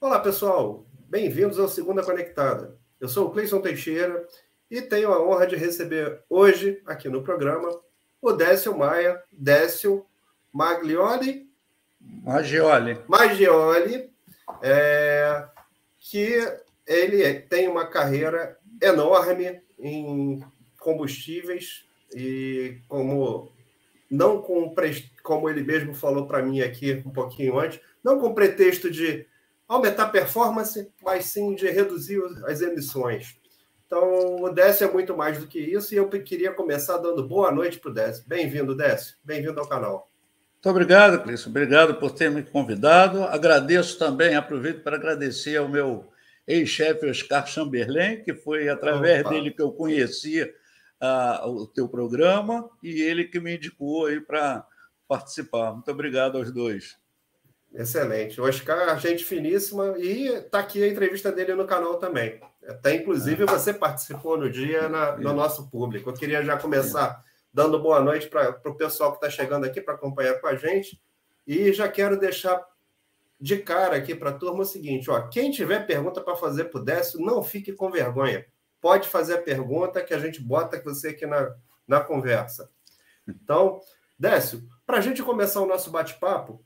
Olá, pessoal. Bem-vindos ao Segunda Conectada. Eu sou o Cleison Teixeira e tenho a honra de receber hoje, aqui no programa, o Décio Maia, Décio Maglioli. Magioli. Magioli, é, que ele tem uma carreira enorme em combustíveis e como não com como ele mesmo falou para mim aqui um pouquinho antes, não com pretexto de aumentar a performance, mas sim de reduzir as emissões. Então, o Décio é muito mais do que isso, e eu queria começar dando boa noite para o Décio. Bem-vindo, Décio. Bem-vindo ao canal. Muito obrigado, Clício. Obrigado por ter me convidado. Agradeço também, aproveito para agradecer ao meu ex-chefe Oscar Chamberlain, que foi através Opa. dele que eu conhecia uh, o teu programa e ele que me indicou aí para participar. Muito obrigado aos dois. Excelente. O Oscar, gente finíssima, e está aqui a entrevista dele no canal também. Até, inclusive, ah. você participou no dia na, no nosso público. Eu queria já começar dando boa noite para o pessoal que está chegando aqui para acompanhar com a gente. E já quero deixar de cara aqui para a turma o seguinte: ó, quem tiver pergunta para fazer para o Décio, não fique com vergonha. Pode fazer a pergunta que a gente bota você aqui na, na conversa. Então, Décio, para a gente começar o nosso bate-papo,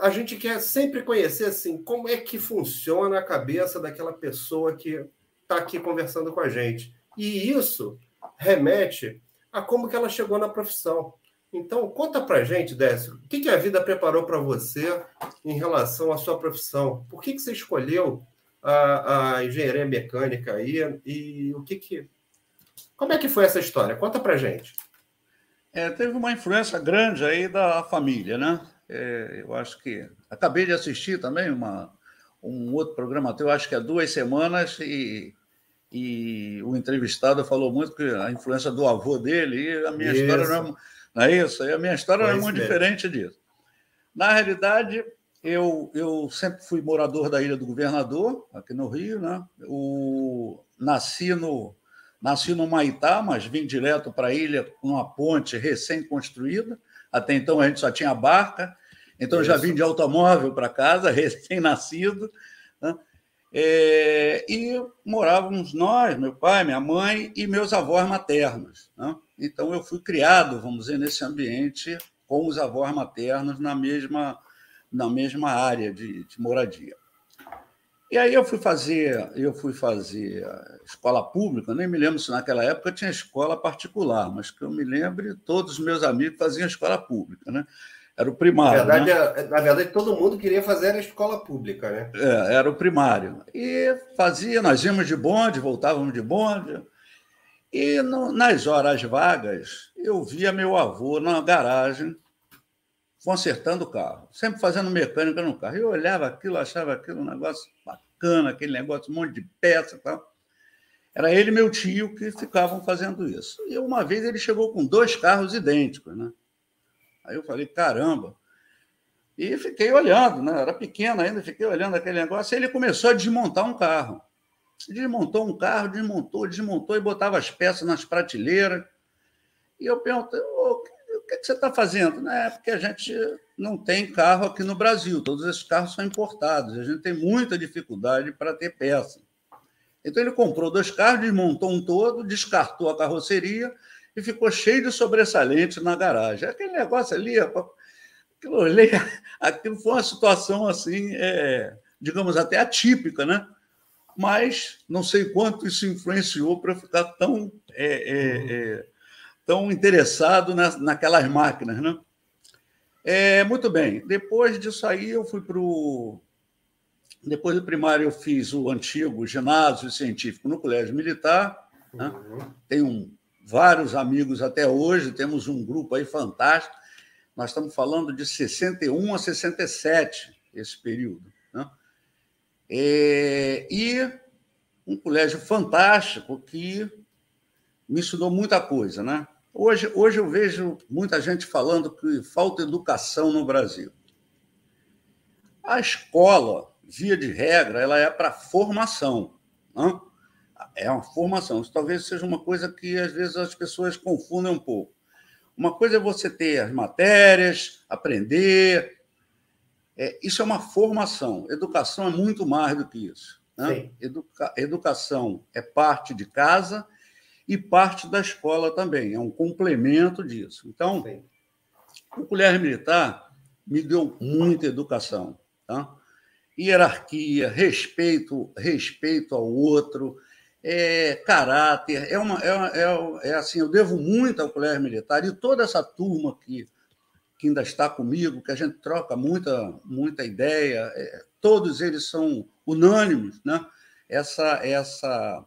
a gente quer sempre conhecer assim como é que funciona a cabeça daquela pessoa que está aqui conversando com a gente. E isso remete a como que ela chegou na profissão. Então, conta para gente, Décio, o que, que a vida preparou para você em relação à sua profissão? Por que, que você escolheu a, a engenharia mecânica aí e o que que... Como é que foi essa história? Conta para gente. É, teve uma influência grande aí da família, né? É, eu acho que... Acabei de assistir também uma, um outro programa teu, acho que há duas semanas, e e o entrevistado falou muito que a influência do avô dele, e a minha isso. história não é, não é isso? E a minha história não é muito mesmo. diferente disso. Na realidade, eu, eu sempre fui morador da Ilha do Governador, aqui no Rio, né? O, nasci, no, nasci no Maitá, mas vim direto para a ilha com uma ponte recém-construída. Até então a gente só tinha barca, então Isso. já vim de automóvel para casa, recém-nascido. Né? É, e morávamos nós, meu pai, minha mãe e meus avós maternos. Né? Então eu fui criado, vamos dizer, nesse ambiente com os avós maternos na mesma, na mesma área de, de moradia. E aí eu fui fazer, eu fui fazer escola pública, nem me lembro se naquela época tinha escola particular, mas que eu me lembre, todos os meus amigos faziam escola pública, né? Era o primário. Na verdade, né? na verdade, todo mundo queria fazer a escola pública, né? É, era o primário. E fazia, nós íamos de bonde, voltávamos de bonde. E no, nas horas vagas, eu via meu avô na garagem consertando o carro, sempre fazendo mecânica no carro. Eu olhava aquilo, achava aquilo um negócio bacana, aquele negócio, um monte de peça e tal. Era ele e meu tio que ficavam fazendo isso. E uma vez ele chegou com dois carros idênticos, né? Aí eu falei, caramba. E fiquei olhando, né? Era pequeno ainda, fiquei olhando aquele negócio. E ele começou a desmontar um carro. Desmontou um carro, desmontou, desmontou e botava as peças nas prateleiras. E eu perguntei, o que, que você está fazendo? Não é porque a gente não tem carro aqui no Brasil, todos esses carros são importados, a gente tem muita dificuldade para ter peça. Então ele comprou dois carros, desmontou um todo, descartou a carroceria e ficou cheio de sobressalente na garagem. Aquele negócio ali, aquilo, aquilo foi uma situação assim, é, digamos, até atípica, né? Mas não sei quanto isso influenciou para ficar tão, é, é, é, tão interessado na, naquelas máquinas, né? É, muito bem. Depois disso aí, eu fui para o. Depois do primário, eu fiz o antigo ginásio científico no Colégio Militar. Né? Uhum. Tem um vários amigos até hoje, temos um grupo aí fantástico. Nós estamos falando de 61 a 67, esse período. Né? É, e um colégio fantástico que me ensinou muita coisa. Né? Hoje, hoje eu vejo muita gente falando que falta educação no Brasil. A escola, via de regra, ela é para formação. Né? É uma formação. Isso talvez seja uma coisa que às vezes as pessoas confundem um pouco. Uma coisa é você ter as matérias, aprender, É, isso é uma formação. Educação é muito mais do que isso. Né? Educa educação é parte de casa e parte da escola também, é um complemento disso. Então, Sim. o colégio militar me deu muita educação. Tá? Hierarquia, respeito, respeito ao outro, é, caráter. É, uma, é, é, é, assim, eu devo muito ao colégio militar e toda essa turma que, que ainda está comigo, que a gente troca muita, muita ideia, é, todos eles são unânimes, né? Essa, essa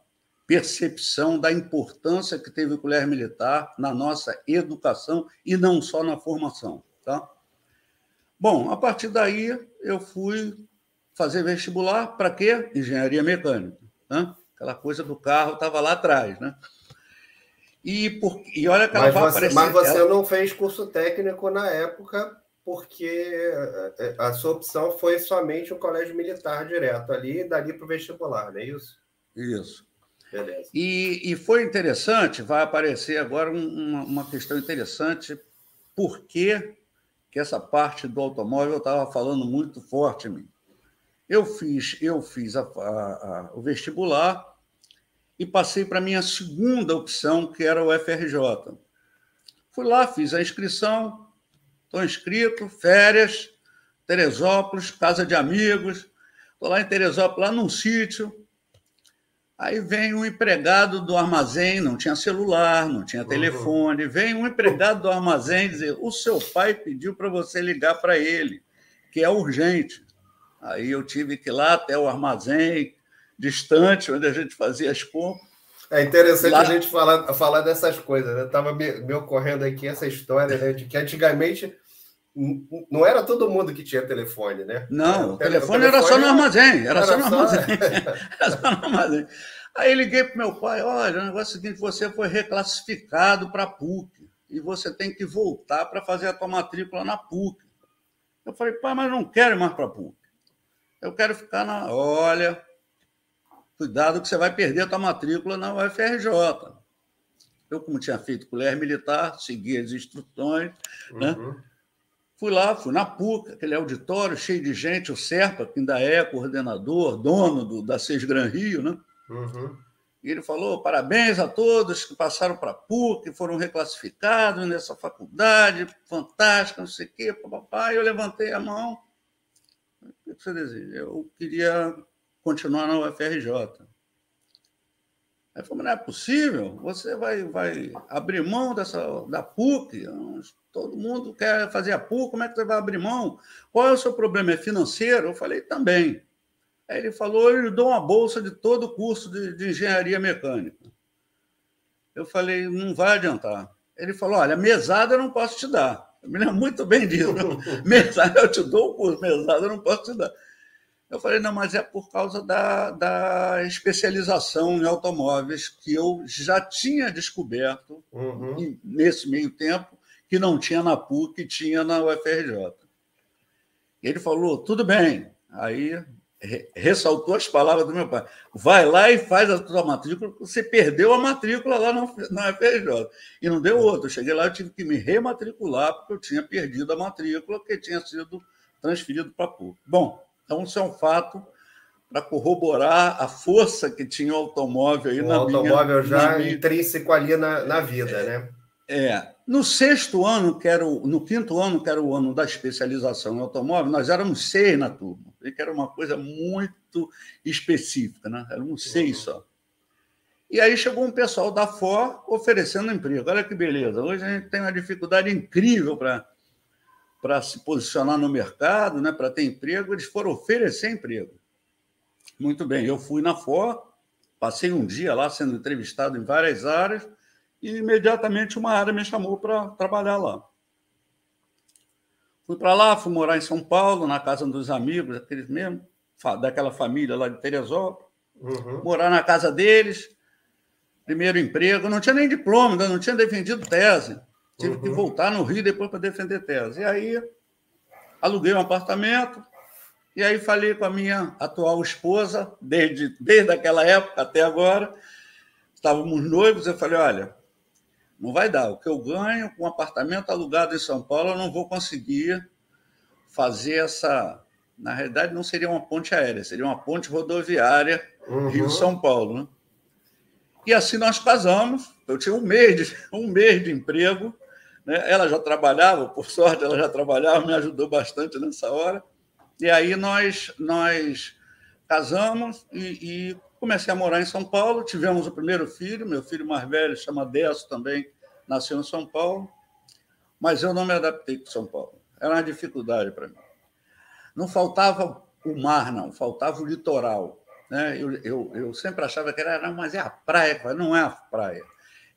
percepção da importância que teve o colégio militar na nossa educação e não só na formação, tá? Bom, a partir daí eu fui fazer vestibular para quê? Engenharia mecânica, né? Aquela coisa do carro estava lá atrás, né? E, por, e olha que ela mas vai você, aparecer. Mas você ela... não fez curso técnico na época, porque eh, eh, a sua opção foi somente o colégio militar direto ali, dali para o vestibular, não é isso? Isso. Beleza. E, e foi interessante, vai aparecer agora uma, uma questão interessante, por que, que essa parte do automóvel estava falando muito forte em mim. Eu fiz, eu fiz a, a, a, o vestibular e passei para a minha segunda opção, que era o FRJ. Fui lá, fiz a inscrição, estou inscrito, férias, Teresópolis, casa de amigos, estou lá em Teresópolis, lá num sítio. Aí vem um empregado do armazém, não tinha celular, não tinha uhum. telefone, uhum. vem um empregado do armazém dizer: o seu pai pediu para você ligar para ele, que é urgente. Aí eu tive que ir lá até o armazém, distante, onde a gente fazia as compras. É interessante lá... a gente falar, falar dessas coisas. Estava né? me, me, ocorrendo aqui essa história né, de que antigamente não era todo mundo que tinha telefone, né? Não, o, telefone, telefone era só no armazém. Era, era só no armazém. era só no armazém. Aí liguei para meu pai: olha, o negócio é o seguinte, você foi reclassificado para a PUC e você tem que voltar para fazer a tua matrícula na PUC. Eu falei, pai, mas não quero ir mais para a PUC. Eu quero ficar na. Olha, cuidado que você vai perder a tua matrícula na UFRJ. Eu, como tinha feito colégio militar, segui as instruções, né? uhum. né? Fui lá, fui na PUC, aquele auditório cheio de gente, o Serpa, que ainda é coordenador, dono do, da Seis Gran Rio, né? Uhum. E ele falou: parabéns a todos que passaram para a PUC, foram reclassificados nessa faculdade, fantástica, não sei o quê, papai. Eu levantei a mão o que você deseja? Eu queria continuar na UFRJ. Aí falou, não é possível, você vai, vai abrir mão dessa, da PUC, todo mundo quer fazer a PUC, como é que você vai abrir mão? Qual é o seu problema? É financeiro? Eu falei, também. Aí ele falou, eu lhe dou uma bolsa de todo o curso de, de engenharia mecânica. Eu falei, não vai adiantar. Ele falou, olha, mesada eu não posso te dar. Eu me lembro muito bem disso. mesada, eu te dou o curso, mesada eu não posso te dar. Eu falei, não, mas é por causa da, da especialização em automóveis que eu já tinha descoberto uhum. nesse meio tempo, que não tinha na PUC, tinha na UFRJ. Ele falou, tudo bem. Aí ressaltou as palavras do meu pai. Vai lá e faz a tua matrícula, você perdeu a matrícula lá na UFRJ. E não deu outra. Eu cheguei lá, eu tive que me rematricular, porque eu tinha perdido a matrícula que tinha sido transferido para a PUC. Bom, então isso é um fato para corroborar a força que tinha o automóvel aí o na automóvel minha, já minha... intrínseco ali na, na vida, né? É. No sexto ano, que era o, no quinto ano, que era o ano da especialização em automóvel, nós éramos seis na turma. Que era uma coisa muito específica, né? Éramos seis uhum. só. E aí chegou um pessoal da FOR oferecendo emprego. Olha que beleza. Hoje a gente tem uma dificuldade incrível para para se posicionar no mercado, né, para ter emprego, eles foram oferecer emprego. Muito bem, eu fui na FOR, passei um dia lá sendo entrevistado em várias áreas, e imediatamente uma área me chamou para trabalhar lá. Fui para lá, fui morar em São Paulo, na casa dos amigos, aqueles mesmo, daquela família lá de Teresópolis, uhum. morar na casa deles, primeiro emprego, não tinha nem diploma, ainda não tinha defendido tese. Tive uhum. que voltar no Rio depois para defender tese. E aí aluguei um apartamento, e aí falei com a minha atual esposa, desde, desde aquela época até agora. Estávamos noivos, eu falei, olha, não vai dar. O que eu ganho com um apartamento alugado em São Paulo, eu não vou conseguir fazer essa. Na realidade, não seria uma ponte aérea, seria uma ponte rodoviária uhum. Rio-São Paulo. Né? E assim nós casamos. Eu tinha um mês de, um mês de emprego. Né? Ela já trabalhava, por sorte, ela já trabalhava, me ajudou bastante nessa hora. E aí nós, nós casamos e, e comecei a morar em São Paulo. Tivemos o primeiro filho, meu filho mais velho, chama Décio também, nasceu em São Paulo. Mas eu não me adaptei com São Paulo. Era uma dificuldade para mim. Não faltava o mar, não, faltava o litoral. Né? Eu, eu, eu sempre achava que era, mas é a praia. Não é a praia.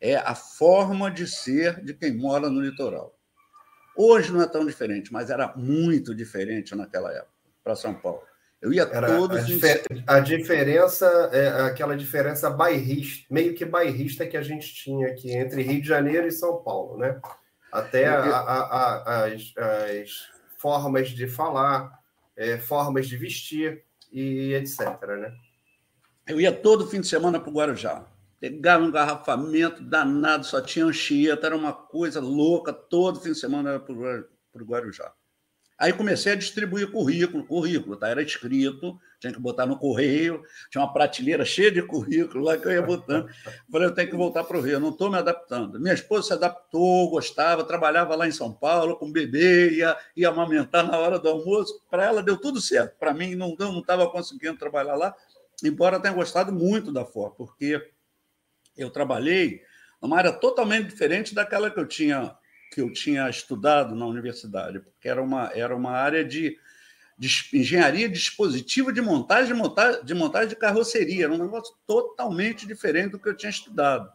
É a forma de ser de quem mora no litoral. Hoje não é tão diferente, mas era muito diferente naquela época, para São Paulo. Eu ia era todos. A, difer a, diferença é aquela diferença bairrista, meio que bairrista que a gente tinha aqui entre Rio de Janeiro e São Paulo, né? Até a, a, as, as, formas de falar, é, formas de vestir e etc. Né? Eu ia todo fim de semana para o Guarujá. Pegava um garrafamento danado, só tinha Anchieta, era uma coisa louca, todo fim de semana era para o Guarujá. Aí comecei a distribuir currículo, currículo, tá? Era escrito, tinha que botar no correio, tinha uma prateleira cheia de currículo lá que eu ia botando. Falei, eu tenho que voltar para o Rio, não estou me adaptando. Minha esposa se adaptou, gostava, trabalhava lá em São Paulo com bebê, ia, ia amamentar na hora do almoço. Para ela deu tudo certo. Para mim, não estava conseguindo trabalhar lá, embora tenha gostado muito da FOR, porque eu trabalhei numa área totalmente diferente daquela que eu tinha que eu tinha estudado na universidade, porque era uma, era uma área de, de engenharia dispositiva de montagem, de montagem, de montagem de carroceria, era um negócio totalmente diferente do que eu tinha estudado.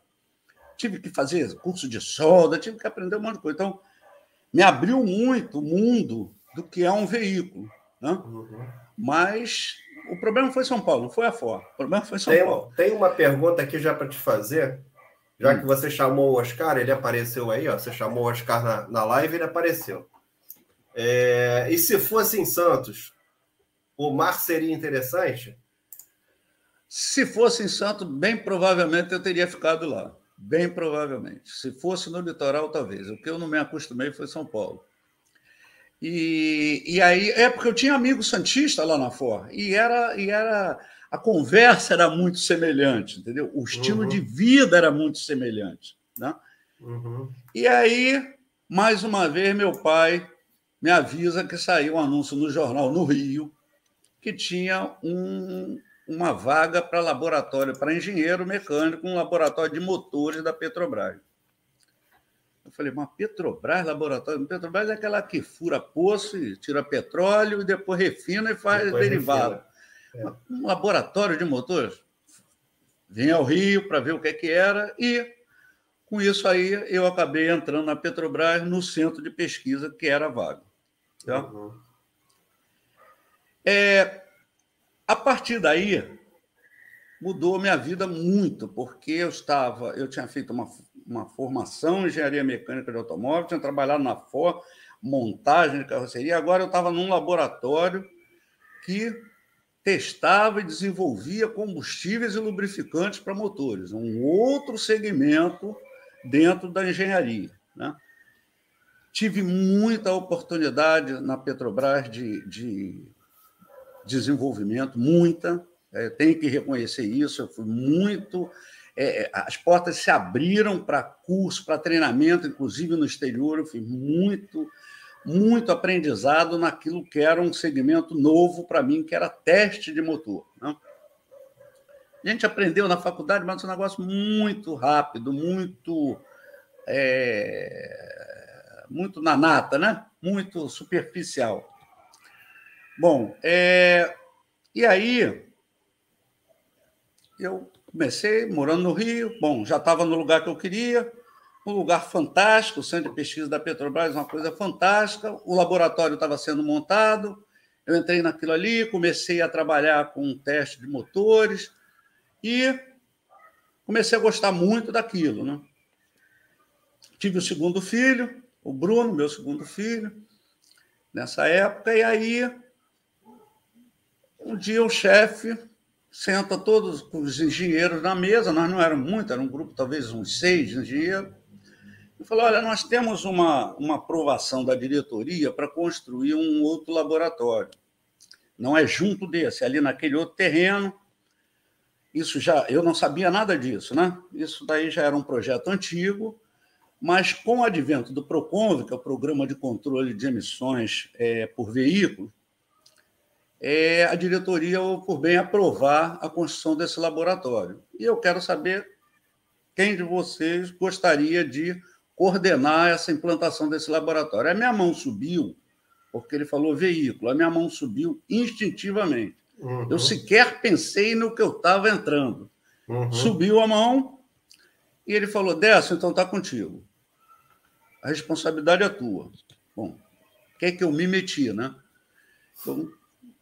Tive que fazer curso de solda, tive que aprender um monte de coisa. Então, me abriu muito o mundo do que é um veículo. Né? Uhum. Mas o problema foi São Paulo, não foi a Ford. O problema foi São tem, Paulo. Tem uma pergunta aqui já para te fazer. Já que você chamou o Oscar, ele apareceu aí, ó. Você chamou o Oscar na, na live, ele apareceu. É, e se fosse em Santos, o mar seria interessante? Se fosse em Santos, bem provavelmente eu teria ficado lá. Bem provavelmente. Se fosse no litoral, talvez. O que eu não me acostumei foi São Paulo. E, e aí, é porque eu tinha amigo santista lá na FOR, e era, e era a conversa era muito semelhante, entendeu? O estilo uhum. de vida era muito semelhante. Né? Uhum. E aí, mais uma vez, meu pai me avisa que saiu um anúncio no jornal no Rio que tinha um, uma vaga para laboratório, para engenheiro mecânico, um laboratório de motores da Petrobras. Eu falei, mas Petrobras, laboratório, Petrobras é aquela que fura poço e tira petróleo e depois refina e faz depois derivado. Refina. É. Um laboratório de motores. Vim ao Rio para ver o que, é que era e, com isso aí, eu acabei entrando na Petrobras no centro de pesquisa, que era vaga. Tá? Uhum. É, a partir daí, mudou minha vida muito, porque eu estava, eu tinha feito uma, uma formação em engenharia mecânica de automóvel, tinha trabalhado na Ford, montagem de carroceria, agora eu estava num laboratório que testava e desenvolvia combustíveis e lubrificantes para motores, um outro segmento dentro da engenharia. Né? Tive muita oportunidade na Petrobras de, de desenvolvimento, muita, é, tenho que reconhecer isso, eu fui muito. É, as portas se abriram para curso, para treinamento, inclusive no exterior, eu fui muito muito aprendizado naquilo que era um segmento novo para mim, que era teste de motor. Né? A gente aprendeu na faculdade, mas é um negócio muito rápido, muito é, muito na nata, né? muito superficial. Bom, é, e aí eu comecei morando no Rio, bom, já estava no lugar que eu queria, um lugar fantástico, o centro de pesquisa da Petrobras, uma coisa fantástica. O laboratório estava sendo montado, eu entrei naquilo ali, comecei a trabalhar com um teste de motores e comecei a gostar muito daquilo. Né? Tive o segundo filho, o Bruno, meu segundo filho, nessa época, e aí um dia o chefe senta todos os engenheiros na mesa, nós não éramos muitos, era um grupo, talvez uns seis engenheiros, e falou: olha, nós temos uma, uma aprovação da diretoria para construir um outro laboratório. Não é junto desse, é ali naquele outro terreno. Isso já, eu não sabia nada disso, né? Isso daí já era um projeto antigo, mas com o advento do Proconv, que é o Programa de Controle de Emissões é, por Veículo, é, a diretoria, por bem, aprovar a construção desse laboratório. E eu quero saber quem de vocês gostaria de coordenar essa implantação desse laboratório. A minha mão subiu, porque ele falou veículo, a minha mão subiu instintivamente. Uhum. Eu sequer pensei no que eu estava entrando. Uhum. Subiu a mão e ele falou: Décio, então está contigo. A responsabilidade é tua. Bom, o que é que eu me meti, né? Então,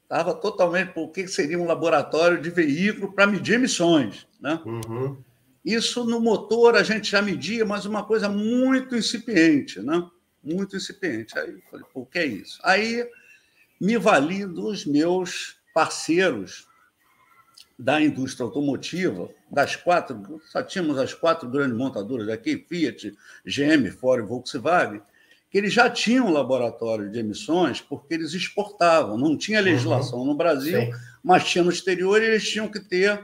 estava totalmente. Por que seria um laboratório de veículo para medir emissões? Né? Uhum. Isso no motor a gente já media, mas uma coisa muito incipiente, né? Muito incipiente. Aí eu falei, pô, o que é isso? Aí me vali dos meus parceiros da indústria automotiva, das quatro, só tínhamos as quatro grandes montadoras aqui, Fiat, GM, Ford e Volkswagen, que eles já tinham um laboratório de emissões porque eles exportavam, não tinha uhum. legislação uhum. no Brasil, Sim. mas tinha no exterior e eles tinham que ter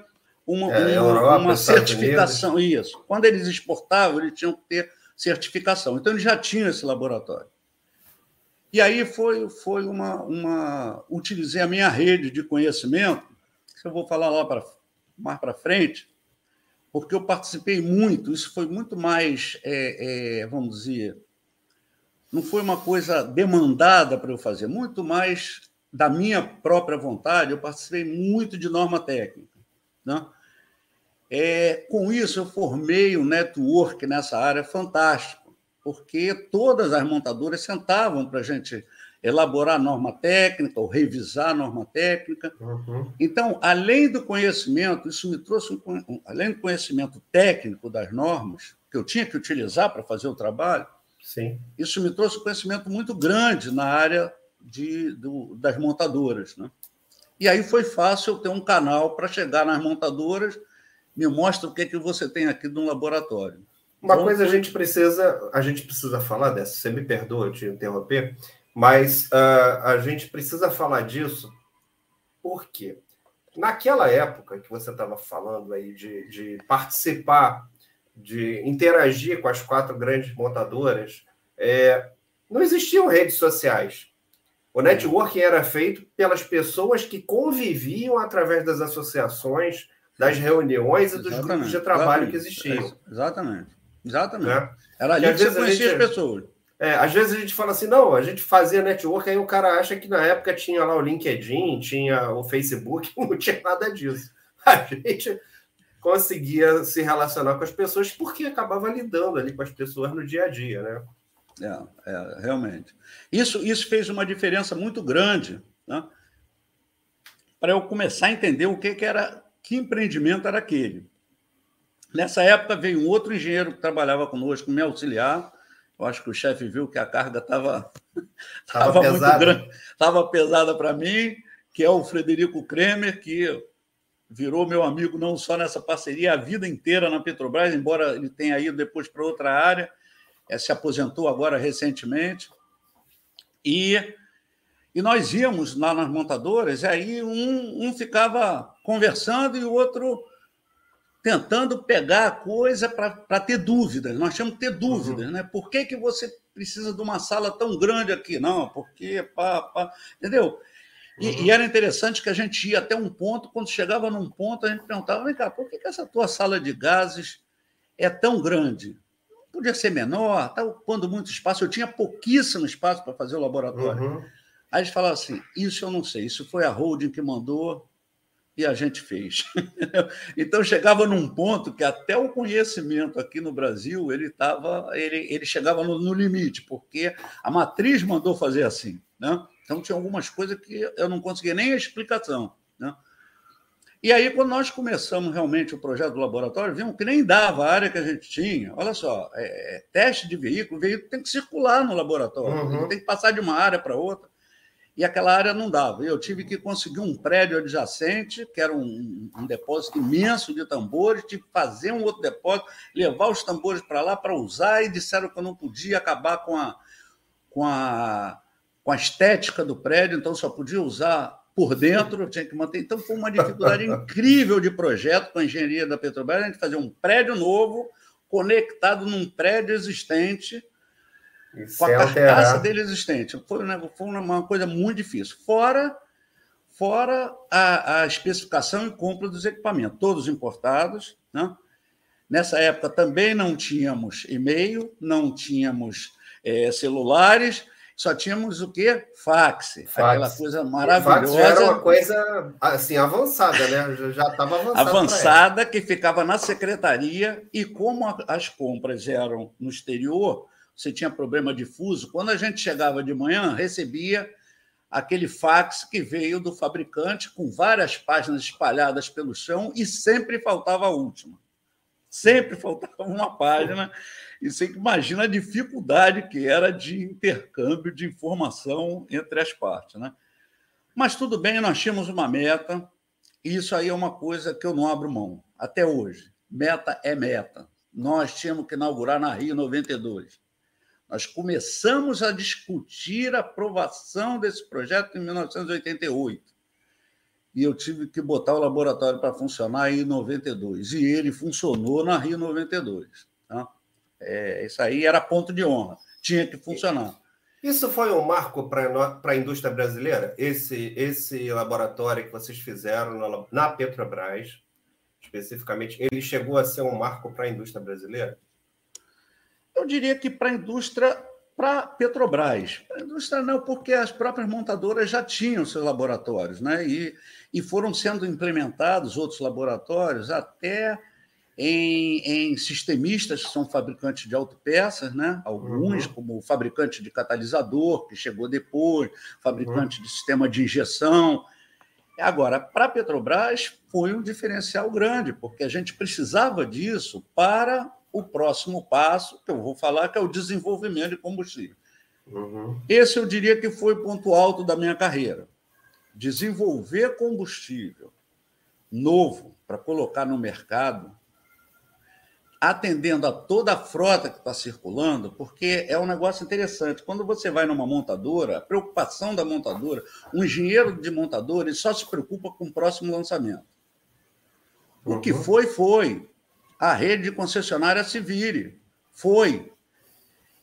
uma, é, uma, Europa, uma certificação. Isso. Quando eles exportavam, eles tinham que ter certificação. Então, eles já tinham esse laboratório. E aí foi, foi uma, uma. Utilizei a minha rede de conhecimento, que eu vou falar lá para mais para frente, porque eu participei muito, isso foi muito mais, é, é, vamos dizer, não foi uma coisa demandada para eu fazer, muito mais da minha própria vontade, eu participei muito de norma técnica. Né? É, com isso, eu formei um network nessa área fantástico, porque todas as montadoras sentavam para a gente elaborar a norma técnica ou revisar a norma técnica. Uhum. Então, além do conhecimento, isso me trouxe, um, além do conhecimento técnico das normas, que eu tinha que utilizar para fazer o trabalho, Sim. isso me trouxe um conhecimento muito grande na área de, do, das montadoras. Né? E aí foi fácil eu ter um canal para chegar nas montadoras me mostra o que, é que você tem aqui no laboratório. Uma então, coisa a gente precisa, a gente precisa falar dessa, você me perdoa te interromper, mas uh, a gente precisa falar disso porque naquela época que você estava falando aí de, de, participar, de interagir com as quatro grandes montadoras, é, não existiam redes sociais. O networking era feito pelas pessoas que conviviam através das associações, das reuniões e dos exatamente, grupos de trabalho que existiam. Exatamente. Exatamente. Né? Era ali que você conhecia gente, as pessoas. É, às vezes a gente fala assim, não, a gente fazia network, aí o cara acha que na época tinha lá o LinkedIn, tinha o Facebook, não tinha nada disso. A gente conseguia se relacionar com as pessoas porque acabava lidando ali com as pessoas no dia a dia, né? É, é realmente. Isso, isso fez uma diferença muito grande, né? Para eu começar a entender o que, que era que empreendimento era aquele. Nessa época veio um outro engenheiro que trabalhava conosco, me auxiliar. Eu acho que o chefe viu que a carga estava muito grande, estava pesada para mim, que é o Frederico Kremer, que virou meu amigo não só nessa parceria, a vida inteira na Petrobras, embora ele tenha ido depois para outra área, é, se aposentou agora recentemente. E e nós íamos lá nas montadoras, e aí um, um ficava conversando e o outro tentando pegar a coisa para ter dúvidas. Nós tínhamos que ter dúvidas, uhum. né? Por que, que você precisa de uma sala tão grande aqui? Não, porque pá, pá, entendeu? E, uhum. e, era interessante que a gente ia até um ponto, quando chegava num ponto, a gente perguntava: vem cá, por que, que essa tua sala de gases é tão grande? Podia ser menor, está ocupando muito espaço. Eu tinha pouquíssimo espaço para fazer o laboratório. Uhum. Aí eles falavam assim: isso eu não sei, isso foi a holding que mandou e a gente fez. então chegava num ponto que até o conhecimento aqui no Brasil ele estava, ele, ele chegava no, no, limite, porque a matriz mandou fazer assim, né? Então tinha algumas coisas que eu não conseguia nem a explicação, né? E aí, quando nós começamos realmente o projeto do laboratório, vimos que nem dava a área que a gente tinha. Olha só, é, teste de veículo, o veículo tem que circular no laboratório, uhum. tem que passar de uma área para outra. E aquela área não dava. Eu tive que conseguir um prédio adjacente, que era um, um depósito imenso de tambores, tive que fazer um outro depósito, levar os tambores para lá para usar, e disseram que eu não podia acabar com a, com a, com a estética do prédio, então só podia usar por dentro, eu tinha que manter. Então foi uma dificuldade incrível de projeto com a engenharia da Petrobras, a gente fazer um prédio novo, conectado num prédio existente com a carcaça dele existente. Foi, né, foi uma coisa muito difícil. Fora, fora a, a especificação e compra dos equipamentos, todos importados. Né? Nessa época também não tínhamos e-mail, não tínhamos é, celulares, só tínhamos o quê? Fax, Fax. aquela coisa maravilhosa. Fax era uma coisa assim avançada, né? Já estava avançada. Avançada que ficava na secretaria e como as compras eram no exterior, você tinha problema difuso. Quando a gente chegava de manhã, recebia aquele fax que veio do fabricante com várias páginas espalhadas pelo chão e sempre faltava a última. Sempre faltava uma página. E você imagina a dificuldade que era de intercâmbio de informação entre as partes. Né? Mas tudo bem, nós tínhamos uma meta, e isso aí é uma coisa que eu não abro mão, até hoje. Meta é meta. Nós tínhamos que inaugurar na Rio 92. Nós começamos a discutir a aprovação desse projeto em 1988. E eu tive que botar o laboratório para funcionar em 92. E ele funcionou na Rio 92. Tá? É, isso aí era ponto de honra. Tinha que funcionar. Isso foi um marco para a indústria brasileira? Esse, esse laboratório que vocês fizeram na, na Petrobras, especificamente, ele chegou a ser um marco para a indústria brasileira? Eu diria que para a indústria, para a Petrobras. Para a indústria não, porque as próprias montadoras já tinham seus laboratórios, né? E, e foram sendo implementados outros laboratórios até em, em sistemistas que são fabricantes de autopeças, né? alguns, uhum. como o fabricante de catalisador, que chegou depois, fabricante uhum. de sistema de injeção. Agora, para a Petrobras, foi um diferencial grande, porque a gente precisava disso para o próximo passo, que eu vou falar, que é o desenvolvimento de combustível. Uhum. Esse eu diria que foi o ponto alto da minha carreira. Desenvolver combustível novo para colocar no mercado, atendendo a toda a frota que está circulando, porque é um negócio interessante. Quando você vai numa montadora, a preocupação da montadora, um engenheiro de montadora, ele só se preocupa com o próximo lançamento. O uhum. que foi, foi a rede de concessionária se vire. Foi.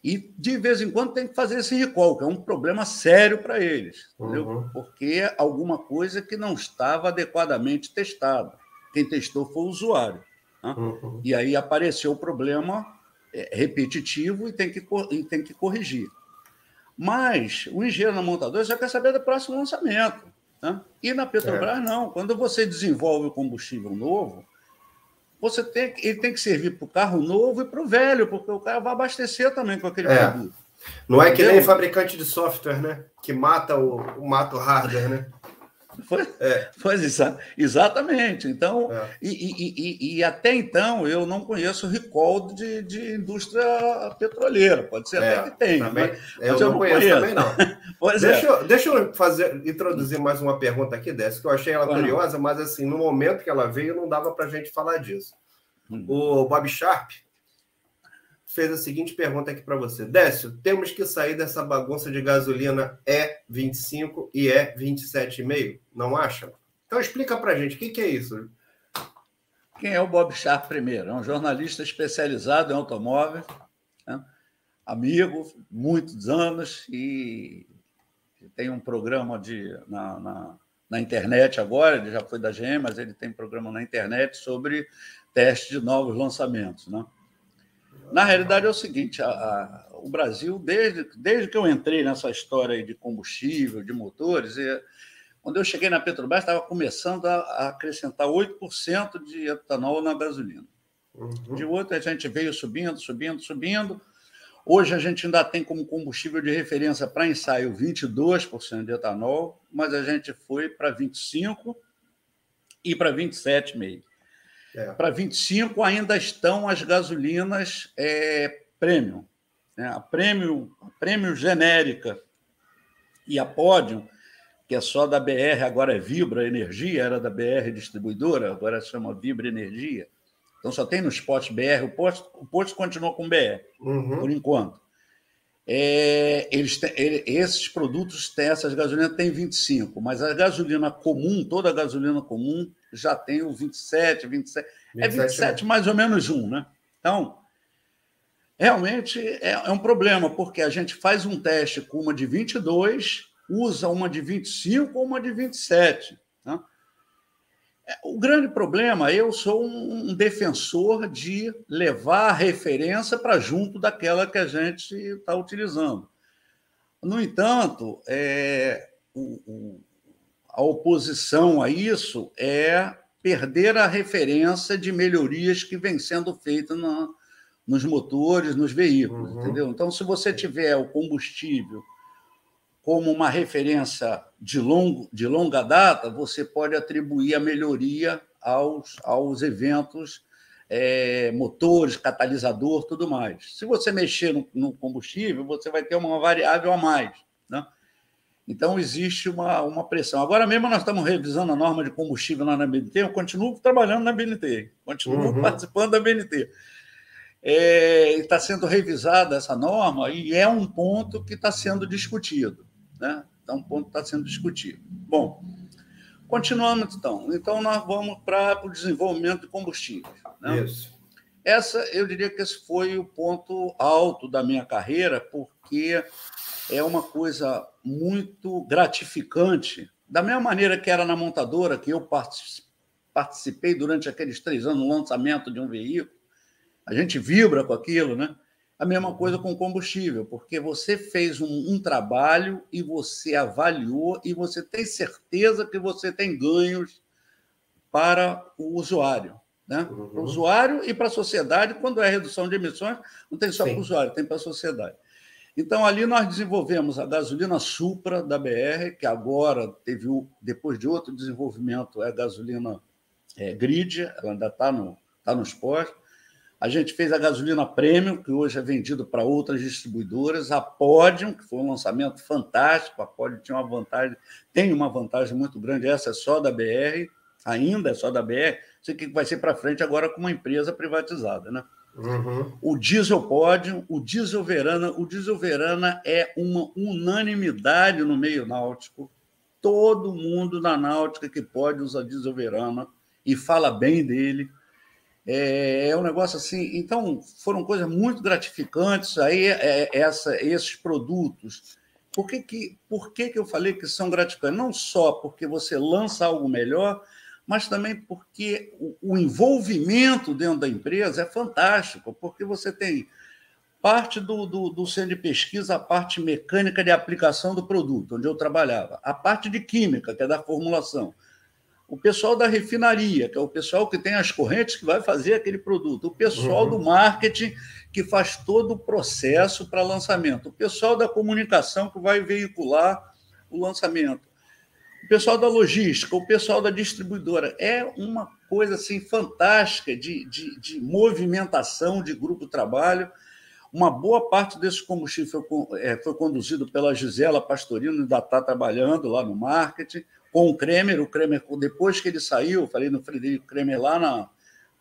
E, de vez em quando, tem que fazer esse recall, que é um problema sério para eles, uhum. porque é alguma coisa que não estava adequadamente testada. Quem testou foi o usuário. Né? Uhum. E aí apareceu o problema é, repetitivo e tem que, e tem que corrigir. Mas o engenheiro na montadora já quer saber do próximo lançamento. Né? E na Petrobras, é. não. Quando você desenvolve o combustível novo, você tem, ele tem que servir para o carro novo e para o velho, porque o cara vai abastecer também com aquele é. produto. Não é que nem fabricante de software, né? Que mata o, mata o hardware, né? Pois, é. pois exatamente. Então, é. e, e, e, e, até então eu não conheço recall de, de indústria petroleira. Pode ser é, até que tenha. Também, mas, eu, mas eu, não conheço, conheço, também, não. pois deixa, é. eu, deixa eu fazer, introduzir mais uma pergunta aqui dessa, que eu achei ela curiosa, mas assim, no momento que ela veio, não dava para a gente falar disso. Hum. O Bob Sharp fez a seguinte pergunta aqui para você. Décio, temos que sair dessa bagunça de gasolina E25 e E27,5, não acha? Então explica para gente, o que, que é isso? Quem é o Bob Sharp primeiro? É um jornalista especializado em automóvel, né? amigo, muitos anos, e tem um programa de, na, na, na, internet agora, ele já foi da GM, mas ele tem programa na internet sobre teste de novos lançamentos. Né? Na realidade, é o seguinte: a, a, o Brasil, desde, desde que eu entrei nessa história de combustível, de motores, e, quando eu cheguei na Petrobras, estava começando a, a acrescentar 8% de etanol na gasolina. Uhum. De outro, a gente veio subindo, subindo, subindo. Hoje a gente ainda tem como combustível de referência para ensaio 22% de etanol, mas a gente foi para 25% e para 27,5%. É. Para 25 ainda estão as gasolinas é, premium. Né? A premium, a premium genérica e a pódio que é só da BR, agora é Vibra Energia, era da BR Distribuidora, agora se chama Vibra Energia. Então só tem nos postos BR, o posto, o posto continua com BR, uhum. por enquanto. É, eles têm, ele, esses produtos têm, essas gasolinas têm 25, mas a gasolina comum, toda a gasolina comum, já tem o 27, 27. 27 é 27 é. mais ou menos um, né? Então, realmente é, é um problema, porque a gente faz um teste com uma de 22, usa uma de 25 ou uma de 27. Né? O grande problema, eu sou um defensor de levar a referência para junto daquela que a gente está utilizando. No entanto, é, o, o, a oposição a isso é perder a referência de melhorias que vem sendo feitas na, nos motores, nos veículos, uhum. entendeu? Então, se você tiver o combustível como uma referência de, longo, de longa data, você pode atribuir a melhoria aos, aos eventos, é, motores, catalisador, tudo mais. Se você mexer no, no, combustível, você vai ter uma variável a mais. Né? Então, existe uma, uma pressão. Agora mesmo, nós estamos revisando a norma de combustível lá na BNT, eu continuo trabalhando na BNT, continuo uhum. participando da BNT. É, está sendo revisada essa norma e é um ponto que está sendo discutido. Né? Então, um ponto está sendo discutido. Bom, continuamos então. Então, nós vamos para o desenvolvimento de combustíveis. Né? Isso. Essa, eu diria que esse foi o ponto alto da minha carreira, porque é uma coisa muito gratificante. Da mesma maneira que era na montadora, que eu participei durante aqueles três anos no lançamento de um veículo, a gente vibra com aquilo, né? A mesma coisa com combustível, porque você fez um, um, trabalho e você avaliou e você tem certeza que você tem ganhos para o usuário. Né? Uhum. Para o usuário e para a sociedade, quando é redução de emissões, não tem só para o usuário, tem para a sociedade. Então, ali nós desenvolvemos a gasolina Supra da BR, que agora teve, depois de outro desenvolvimento, é a gasolina é, Grid, ela ainda está no, tá nos postos. A gente fez a gasolina Premium, que hoje é vendido para outras distribuidoras, a Podium, que foi um lançamento fantástico. A Podium tinha uma vantagem, tem uma vantagem muito grande, essa é só da BR, ainda é só da BR. Sei que vai ser para frente agora com uma empresa privatizada, né? Uhum. O diesel Podium, o diesel Verana, o diesel Verana é uma unanimidade no meio náutico. Todo mundo na náutica que pode usar diesel Verana e fala bem dele. É, é um negócio assim. Então, foram coisas muito gratificantes aí, é, essa, esses produtos. Por, que, que, por que, que eu falei que são gratificantes? Não só porque você lança algo melhor, mas também porque o, envolvimento dentro da empresa é fantástico, porque você tem parte do, do, do, centro de pesquisa, a parte mecânica de aplicação do produto, onde eu trabalhava, a parte de química, que é da formulação, o pessoal da refinaria, que é o pessoal que tem as correntes que vai fazer aquele produto, o pessoal uhum. do marketing, que faz todo o processo para lançamento, o pessoal da comunicação, que vai veicular o lançamento, o pessoal da logística, o pessoal da distribuidora. É uma coisa assim fantástica de, de, de movimentação de grupo trabalho. Uma boa parte desse combustível foi, é, foi conduzido pela Gisela Pastorino, ainda está trabalhando lá no marketing com o Kremer. O Kremer, depois que ele saiu, falei no Frederico Kremer lá na,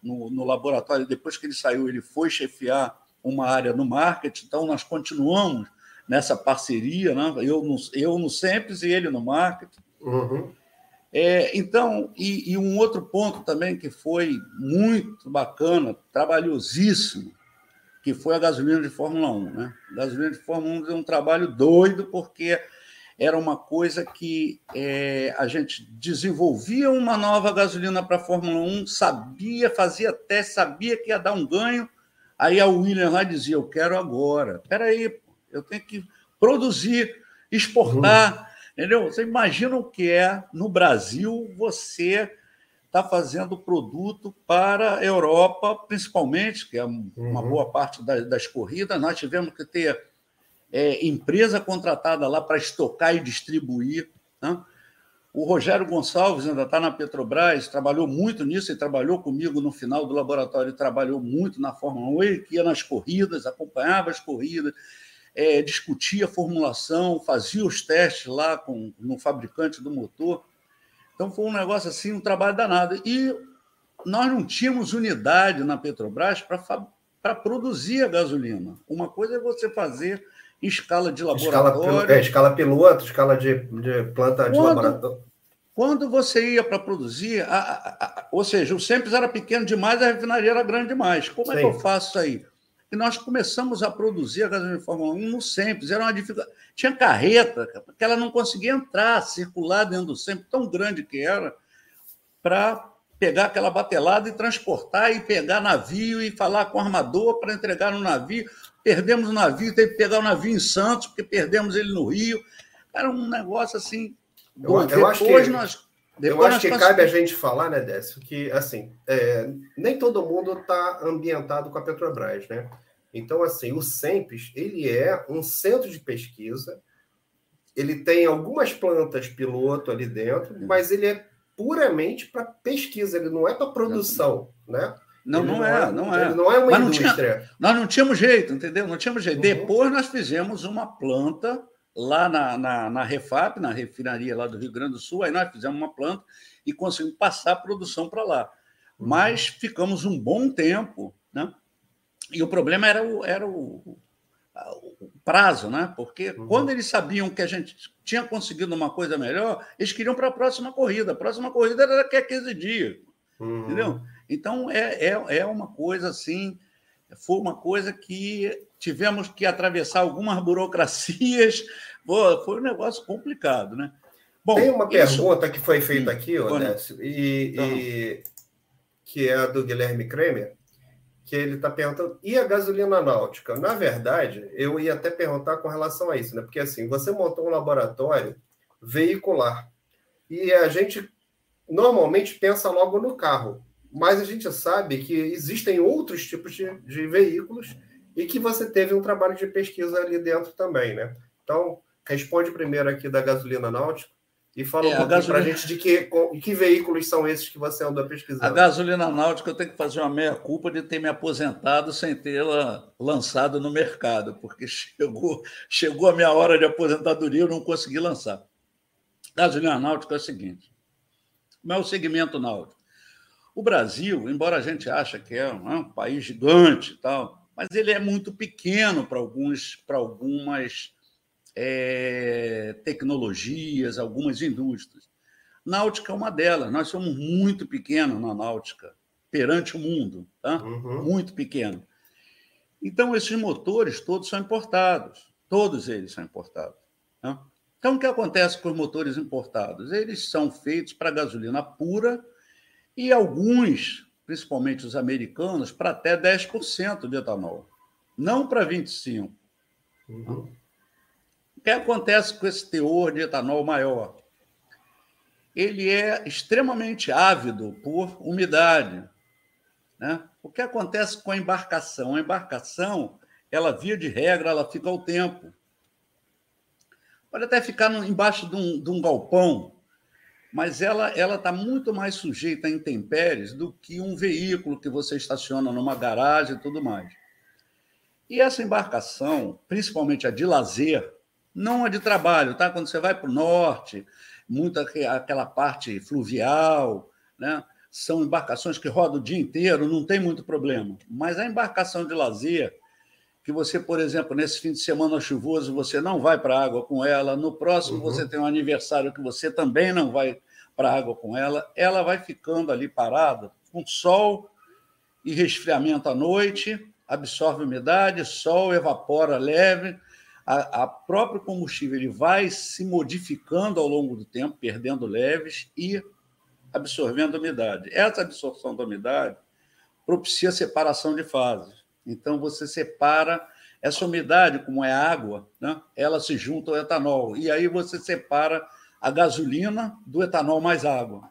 no, no laboratório, depois que ele saiu, ele foi chefiar uma área no marketing, então nós continuamos nessa parceria, né? eu, no, eu no Sempre e ele no marketing. Uhum. É, então, e, e, um outro ponto também que foi muito bacana, trabalhosíssimo, que foi a gasolina de Fórmula 1. Né? A gasolina de Fórmula 1 é um trabalho doido, porque era uma coisa que é, a gente desenvolvia uma nova gasolina para a Fórmula 1, sabia, fazia teste, sabia que ia dar um ganho. Aí a William lá dizia: Eu quero agora. Espera aí, eu tenho que produzir, exportar. Uhum. Entendeu? Você imagina o que é no Brasil você está fazendo produto para a Europa, principalmente, que é uma uhum. boa parte das, das corridas. Nós tivemos que ter é, empresa contratada lá para estocar e distribuir. Né? O Rogério Gonçalves ainda está na Petrobras, trabalhou muito nisso e trabalhou comigo no final do laboratório, trabalhou muito na Fórmula 1, ele que ia nas corridas, acompanhava as corridas. É, discutia a formulação, fazia os testes lá com, no fabricante do motor. Então foi um negócio assim, um trabalho danado. E nós não tínhamos unidade na Petrobras para produzir a gasolina. Uma coisa é você fazer em escala de laboratório. Escala, é, escala piloto, escala de, de planta de laboratório. Quando você ia para produzir, a, a, a, ou seja, o Sempre era pequeno demais, a refinaria era grande demais. Como Sim. é que eu faço isso aí? E nós começamos a produzir a gasolina de Fórmula 1 no Sempre. Era uma dificuldade. Tinha carreta, que ela não conseguia entrar, circular dentro do Sempre, tão grande que era, para pegar aquela batelada e transportar e pegar navio e falar com o armador para entregar no navio. Perdemos o navio, teve que pegar o navio em Santos, porque perdemos ele no Rio. Era um negócio assim eu, eu acho que, nós, eu acho que cabe a gente falar, né, Décio, que assim, é, nem todo mundo está ambientado com a Petrobras, né? Então, assim, o SEMPES, ele é um centro de pesquisa, ele tem algumas plantas piloto ali dentro, uhum. mas ele é puramente para pesquisa, ele não é para produção, né? Não, não, não, é, não é. Ele não é uma mas indústria. Tinha, nós não tínhamos jeito, entendeu? Não tínhamos jeito. Uhum. Depois nós fizemos uma planta lá na, na, na, Refap, na refinaria lá do Rio Grande do Sul, aí nós fizemos uma planta e conseguimos passar a produção para lá. Uhum. Mas ficamos um bom tempo, né? E o problema era o, era o, o prazo, né? Porque uhum. quando eles sabiam que a gente tinha conseguido uma coisa melhor, eles queriam para a próxima corrida. A próxima corrida era daqui a 15 dias, uhum. entendeu? Então é, é, é uma coisa assim, foi uma coisa que tivemos que atravessar algumas burocracias, foi um negócio complicado, né? Bom, Tem uma isso... pergunta que foi feita aqui, Odécio, e, então... e, que é a do Guilherme Kremer, que ele está perguntando, e a gasolina náutica? Na verdade, eu ia até perguntar com relação a isso, né? Porque assim, você montou um laboratório veicular, e a gente normalmente pensa logo no carro, mas a gente sabe que existem outros tipos de, de veículos e que você teve um trabalho de pesquisa ali dentro também, né? Então, responde primeiro aqui da gasolina náutica e fala é, um pouquinho para a gente de que, que veículos são esses que você andou pesquisando. A gasolina náutica eu tenho que fazer uma meia-culpa de ter me aposentado sem tê-la lançado no mercado, porque chegou, chegou a minha hora de aposentadoria e eu não consegui lançar. Gasolina náutica é o seguinte, como é o segmento náutico? O Brasil, embora a gente ache que é um, é um país gigante e tal, mas ele é muito pequeno para alguns, para algumas é, tecnologias, algumas indústrias. Náutica é uma delas. Nós somos muito pequenos na náutica perante o mundo, tá? Uhum. Muito pequeno. Então esses motores todos são importados, todos eles são importados. Tá? Então o que acontece com os motores importados? Eles são feitos para gasolina pura e alguns principalmente os americanos, para até 10% de etanol, não para 25%. Uhum. O que acontece com esse teor de etanol maior? Ele é extremamente ávido por umidade. Né? O que acontece com a embarcação? A embarcação, ela via de regra, ela fica ao tempo. Pode até ficar embaixo de um, de um galpão, mas ela ela está muito mais sujeita a intempéries do que um veículo que você estaciona numa garagem e tudo mais. E essa embarcação, principalmente a de lazer, não a de trabalho, tá? Quando você vai para o norte, muita aquela parte fluvial, né? São embarcações que rodam o dia inteiro, não tem muito problema. Mas a embarcação de lazer, que você, por exemplo, nesse fim de semana chuvoso, você não vai para a água com ela, no próximo uhum. você tem um aniversário que você também não vai para a água com ela, ela vai ficando ali parada, com sol e resfriamento à noite, absorve umidade, sol, evapora leve, a, a próprio combustível ele vai se modificando ao longo do tempo, perdendo leves e absorvendo umidade. Essa absorção da umidade propicia separação de fases. Então, você separa essa umidade, como é água, né? ela se junta ao etanol. E aí você separa a gasolina do etanol mais água.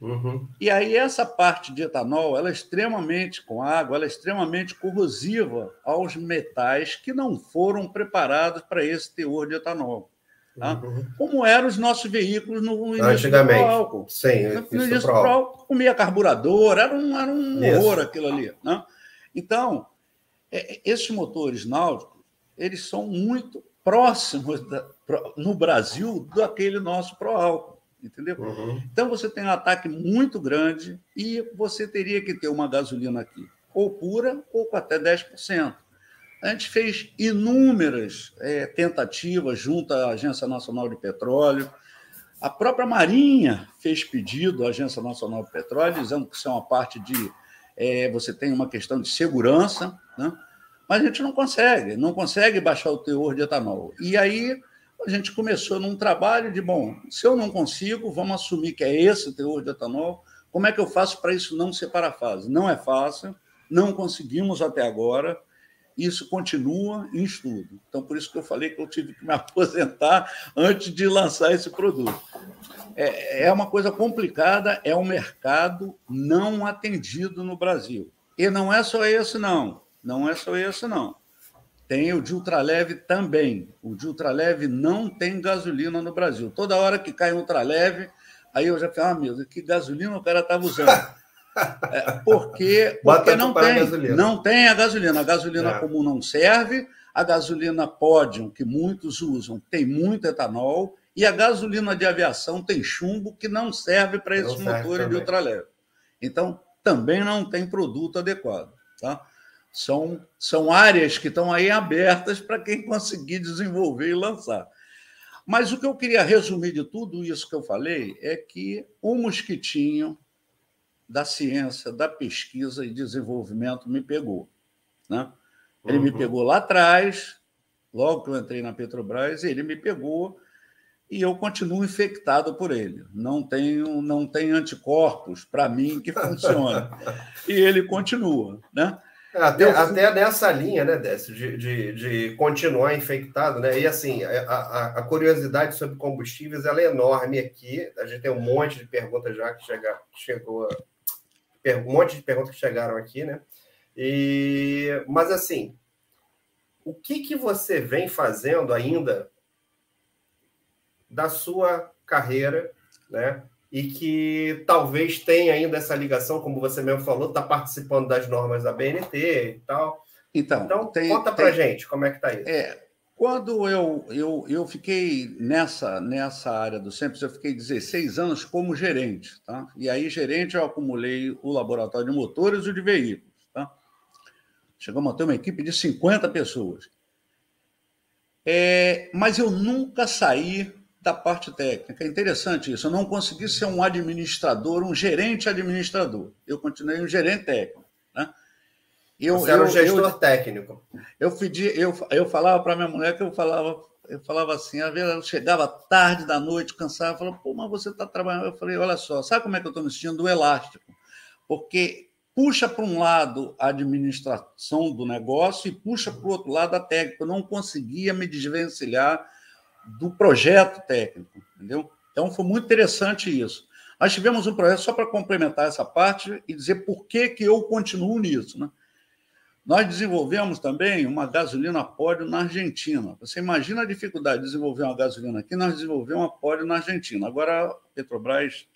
Uhum. E aí essa parte de etanol, ela é extremamente, com água, ela é extremamente corrosiva aos metais que não foram preparados para esse teor de etanol. Tá? Uhum. Como eram os nossos veículos no início do álcool. Sim, no início do álcool, comia carburador, era um, era um horror aquilo ali. Né? Então, é, esses motores náuticos, eles são muito próximos da, no Brasil daquele nosso pró-álcool, entendeu? Uhum. Então você tem um ataque muito grande e você teria que ter uma gasolina aqui, ou pura ou com até 10%. A gente fez inúmeras é, tentativas junto à Agência Nacional de Petróleo. A própria Marinha fez pedido à Agência Nacional de Petróleo, dizendo que isso é uma parte de. É, você tem uma questão de segurança, né? mas a gente não consegue, não consegue baixar o teor de etanol. E aí a gente começou num trabalho de, bom, se eu não consigo, vamos assumir que é esse o teor de etanol, como é que eu faço para isso não ser parafase? Não é fácil, não conseguimos até agora, isso continua em estudo. Então, por isso que eu falei que eu tive que me aposentar antes de lançar esse produto. É, é uma coisa complicada, é um mercado não atendido no Brasil. E não é só esse, não. Não é só esse, não. Tem o de ultraleve também. O de ultraleve não tem gasolina no Brasil. Toda hora que cai um ultraleve, aí eu já falo, ah, meu Deus, que gasolina o cara estava usando? É, porque porque não tem, não tem a gasolina. A gasolina é. comum não serve, a gasolina Podium, que muitos usam, tem muito etanol, e a gasolina de aviação tem chumbo, que não serve para esses motores de ultraleve. Então, também não tem produto adequado. Tá? São, são áreas que estão aí abertas para quem conseguir desenvolver e lançar. Mas o que eu queria resumir de tudo isso que eu falei é que o mosquitinho da ciência, da pesquisa e desenvolvimento me pegou. Né? Ele uhum. me pegou lá atrás, logo que eu entrei na Petrobras, ele me pegou e eu continuo infectado por ele. Não tenho, não tem anticorpos para mim que funciona. e ele continua, né? Até, eu... até nessa linha, né, Décio, de, de, de, continuar infectado, né? E assim, a, a, a, curiosidade sobre combustíveis ela é enorme aqui. A gente tem um monte de perguntas já que, chega, chegou um monte de perguntas que chegaram aqui, né? E, mas assim, o que, que você vem fazendo ainda da sua carreira, né? E que talvez tenha ainda essa ligação, como você mesmo falou, está participando das normas da BNT e tal. Então, então tem, conta para gente como é que está isso. É, quando eu, eu, eu fiquei nessa, nessa área do SEMPES, eu fiquei 16 anos como gerente. Tá? E aí, gerente, eu acumulei o laboratório de motores e o de veículos. Tá? Chegamos a ter uma equipe de 50 pessoas. É, mas eu nunca saí da parte técnica. É interessante isso. Eu não consegui ser um administrador, um gerente administrador. Eu continuei um gerente técnico. Né? Eu, Você era um gestor eu, técnico. Eu, pedi, eu, eu falava para minha mulher que eu falava, eu falava assim, às vezes ela chegava tarde da noite, cansada, falava, pô, mas você está trabalhando. Eu falei, olha só, sabe como é que eu estou me sentindo? Do elástico. Porque puxa para um lado a administração do negócio e puxa para o outro lado a técnica. Eu não conseguia me desvencilhar do projeto técnico, entendeu? Então foi muito interessante isso. Nós tivemos um projeto só para complementar essa parte e dizer por que, que eu continuo nisso, né? Nós desenvolvemos também uma gasolina pódio na Argentina. Você imagina a dificuldade de desenvolver uma gasolina aqui, nós desenvolvemos uma pódio na Argentina. Agora a Petrobras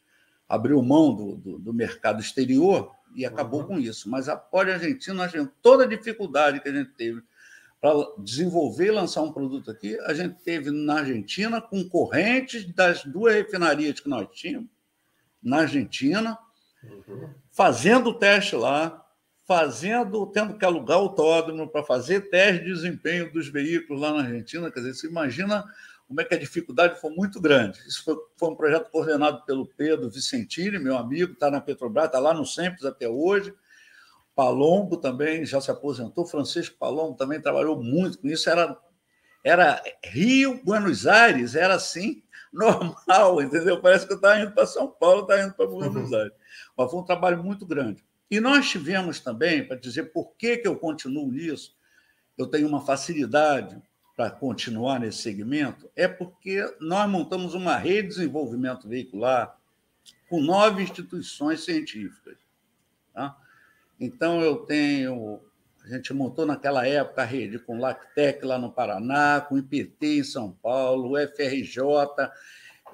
abriu mão do, do, do mercado exterior e acabou uhum. com isso. Mas a pódio argentina, nós tivemos toda a dificuldade que a gente teve para desenvolver e lançar um produto aqui, a gente teve na Argentina concorrentes das duas refinarias que nós tínhamos na Argentina, uhum. fazendo o teste lá, fazendo, tendo que alugar autódromo para fazer teste de desempenho dos veículos lá na Argentina. Quer dizer, você imagina como é que a dificuldade foi muito grande. Isso foi, foi um projeto coordenado pelo Pedro Vicentini, meu amigo, está na Petrobras, está lá no Sempre até hoje. Palombo também já se aposentou, Francisco Palombo também trabalhou muito com isso. Era, era Rio, Buenos Aires, era assim, normal, entendeu? Parece que eu estava indo para São Paulo, estava indo para Buenos uhum. Aires. Mas foi um trabalho muito grande. E nós tivemos também, para dizer por que, que eu continuo nisso, eu tenho uma facilidade para continuar nesse segmento, é porque nós montamos uma rede de desenvolvimento veicular com nove instituições científicas. Tá? Então, eu tenho. A gente montou naquela época a rede com Lactec lá no Paraná, com IPT em São Paulo, FRJ,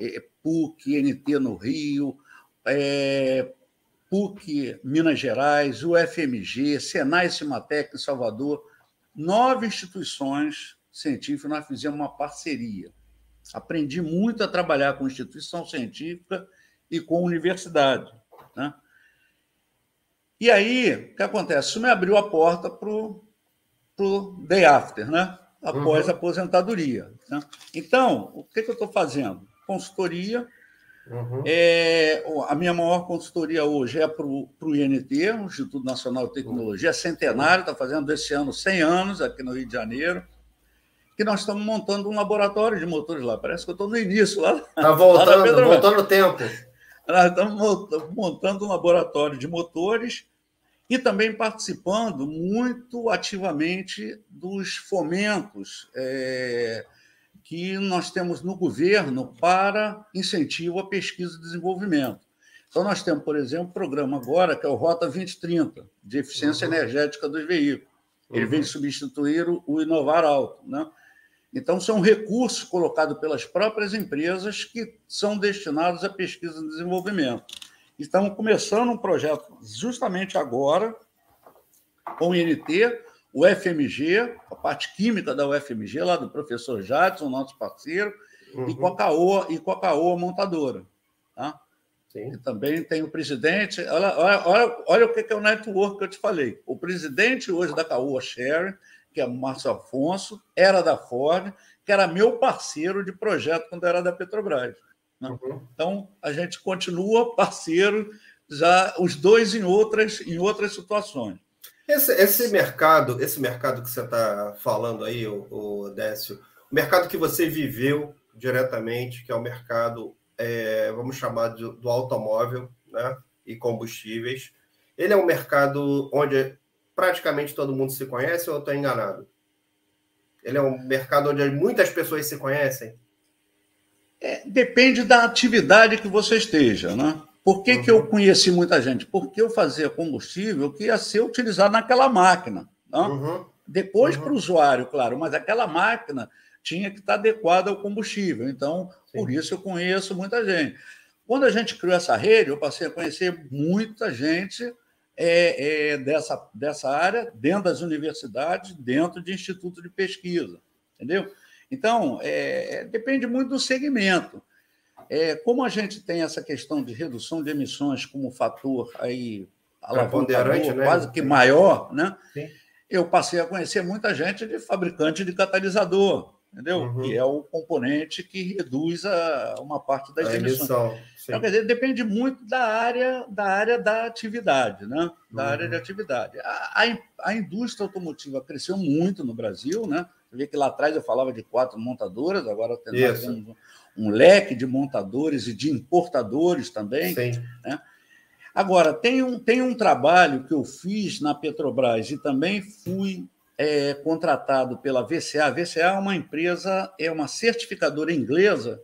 eh, PUC, NT no Rio, é, PUC Minas Gerais, UFMG, Senai Cimatec em Salvador, nove instituições científico, nós fizemos uma parceria. Aprendi muito a trabalhar com instituição científica e com universidade. E aí, o que acontece? Isso me abriu a porta para o day after, né? após uhum. a aposentadoria. Né? Então, o que, que eu estou fazendo? Consultoria. Uhum. É, a minha maior consultoria hoje é para o INT, o Instituto Nacional de Tecnologia, uhum. centenário, está fazendo esse ano 100 anos aqui no Rio de Janeiro, que nós estamos montando um laboratório de motores lá. Parece que eu estou no início lá. Está voltando, voltando o tempo. Nós estamos montando um laboratório de motores e também participando muito ativamente dos fomentos é, que nós temos no governo para incentivo à pesquisa e desenvolvimento. Então, nós temos, por exemplo, um programa agora que é o Rota 2030, de eficiência uhum. energética dos veículos. Ele uhum. vem substituir o Inovar Alto. Né? Então, são recursos colocados pelas próprias empresas que são destinados à pesquisa e desenvolvimento. Estamos começando um projeto justamente agora com o INT, o FMG, a parte química da UFMG, lá do professor Jadson, nosso parceiro, uhum. e com a Caoa, e com a Caoa montadora. Tá? Sim. E também tem o presidente. Olha, olha, olha, olha o que é o network que eu te falei. O presidente hoje da Caoa Sharing, que é o Márcio Afonso, era da Ford, que era meu parceiro de projeto quando era da Petrobras. Né? Uhum. Então, a gente continua parceiro, já os dois em outras, em outras situações. Esse, esse mercado, esse mercado que você está falando aí, o, o Décio, o mercado que você viveu diretamente, que é o mercado, é, vamos chamar de, do automóvel né, e combustíveis, ele é um mercado onde praticamente todo mundo se conhece ou eu estou enganado? Ele é um mercado onde muitas pessoas se conhecem? É, depende da atividade que você esteja, né? Por que, uhum. que eu uhum. conheci muita gente? Porque eu fazia combustível que ia ser utilizado naquela máquina. Né? Uhum. Depois uhum. para o usuário, claro, mas aquela máquina tinha que estar adequada ao combustível. Então, Sim. por isso eu conheço muita gente. Quando a gente criou essa rede, eu passei a conhecer muita gente é, é, dessa, dessa área dentro das universidades, dentro de institutos de pesquisa, entendeu? Então, é, depende muito do segmento. É, como a gente tem essa questão de redução de emissões como fator aí alavancador, né? quase que maior, né? Sim. eu passei a conhecer muita gente de fabricante de catalisador, entendeu? Uhum. Que é o componente que reduz a, uma parte das a emissões. Emissão, então, quer dizer, depende muito da área da área da atividade, né? Da uhum. área de atividade. A, a, a indústria automotiva cresceu muito no Brasil, né? Vê que lá atrás eu falava de quatro montadoras, agora temos um, um, leque de montadores e de importadores também. Sim. Né? Agora, tem um, tem um trabalho que eu fiz na Petrobras e também fui é, contratado pela VCA. A VCA é uma empresa, é uma certificadora inglesa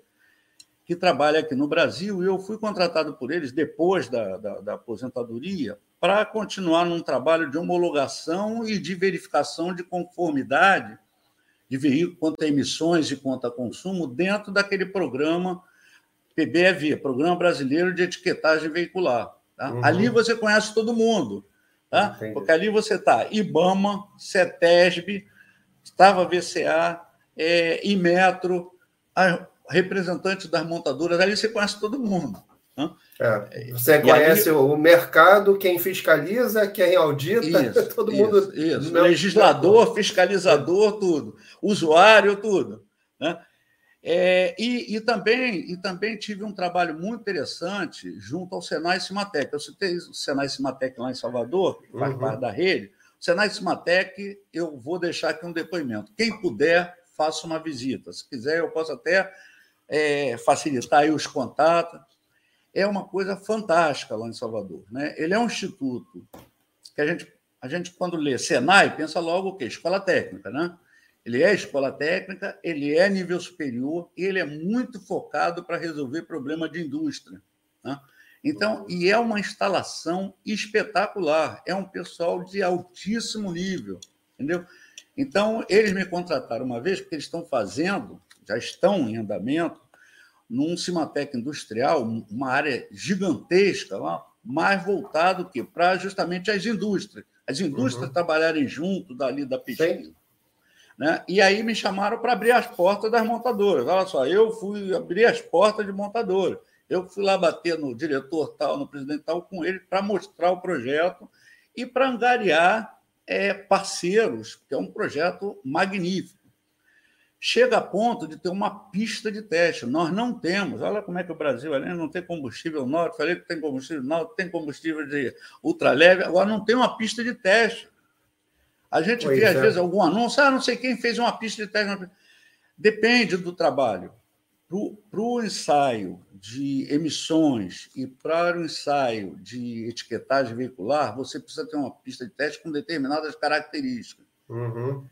que trabalha aqui no Brasil, e eu fui contratado por eles depois da, da, da aposentadoria para continuar num trabalho de homologação e de verificação de conformidade de veículo quanto a emissões e quanto a consumo dentro daquele programa PBEV, Programa Brasileiro de Etiquetagem Veicular. Tá? Uhum. Ali você conhece todo mundo, tá? porque ali você está IBAMA, CETESB, estava VCA, é, Imetro, representantes das montadoras, ali você conhece todo mundo. É, você e conhece aí, o mercado, quem fiscaliza, quem audita, isso, todo isso, mundo. Isso, legislador, fiscalizador, tudo, usuário, tudo. Né? É, e, e, também, e também tive um trabalho muito interessante junto ao Senai Cimatec. Eu citei o Senai Cimatec lá em Salvador, que faz uhum. parte da rede. O Senai Cimatec, eu vou deixar aqui um depoimento. Quem puder, faça uma visita. Se quiser, eu posso até é, facilitar os contatos é uma coisa fantástica lá em Salvador. Né? Ele é um instituto que a gente, a gente, quando lê Senai, pensa logo o quê? Escola técnica, né? Ele é escola técnica, ele é nível superior e ele é muito focado para resolver problema de indústria. Né? Então, e é uma instalação espetacular, é um pessoal de altíssimo nível, entendeu? Então, eles me contrataram uma vez, porque eles estão fazendo, já estão em andamento, num Cimatec industrial, uma área gigantesca lá, mais voltado que para justamente as indústrias. As indústrias uhum. trabalharem junto dali da pesquisa. Sim. Né? E aí me chamaram para abrir as portas das montadoras. Olha só, eu fui abrir as portas de montadora. Eu fui lá bater no diretor tal, no presidente tal, com ele, para mostrar o projeto e para angariar é, parceiros, que é um projeto magnífico. Chega a ponto de ter uma pista de teste. Nós não temos. Olha como é que o Brasil além não tem combustível norte. Falei que tem combustível norte, tem combustível de ultraleve, agora não tem uma pista de teste. A gente pois vê, é. às vezes, algum anúncio, ah, não sei quem fez uma pista de teste. Depende do trabalho. Para o ensaio de emissões e para o ensaio de etiquetagem veicular, você precisa ter uma pista de teste com determinadas características. Uhum.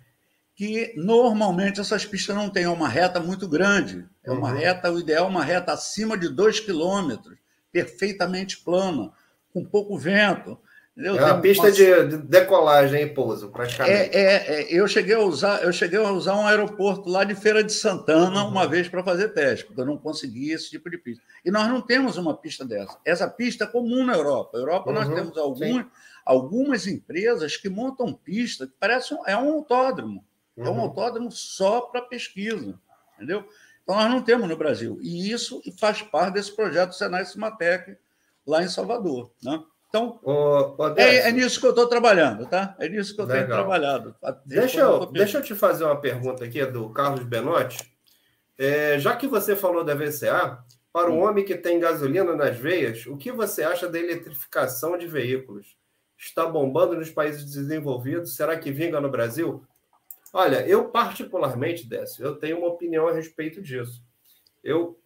Que normalmente essas pistas não têm uma reta muito grande. É uma uhum. reta, o ideal é uma reta acima de 2 quilômetros, perfeitamente plana, com pouco vento. Entendeu? É uma pista uma... de decolagem e pouso, praticamente. É, é, é, eu, cheguei a usar, eu cheguei a usar um aeroporto lá de Feira de Santana uhum. uma vez para fazer teste, porque eu não conseguia esse tipo de pista. E nós não temos uma pista dessa. Essa pista é comum na Europa. Na Europa, uhum. nós temos algumas, algumas empresas que montam pista que parece um, é um autódromo. Uhum. É um uhum. autódromo só para pesquisa. Entendeu? Então, nós não temos no Brasil. E isso faz parte desse projeto Senai Cimatec lá em Salvador. Né? Então, ô, é, é, nisso que eu estou trabalhando, tá? É nisso que eu Legal. tenho trabalhado. Deixa eu, deixa eu te fazer uma pergunta aqui do Carlos Benotti. É, já que você falou da VCA, para o homem que tem gasolina nas veias, o que você acha da eletrificação de veículos? Está bombando nos países desenvolvidos? Será que vinga no Brasil? Olha, eu particularmente, Décio, eu tenho uma opinião a respeito disso. Eu,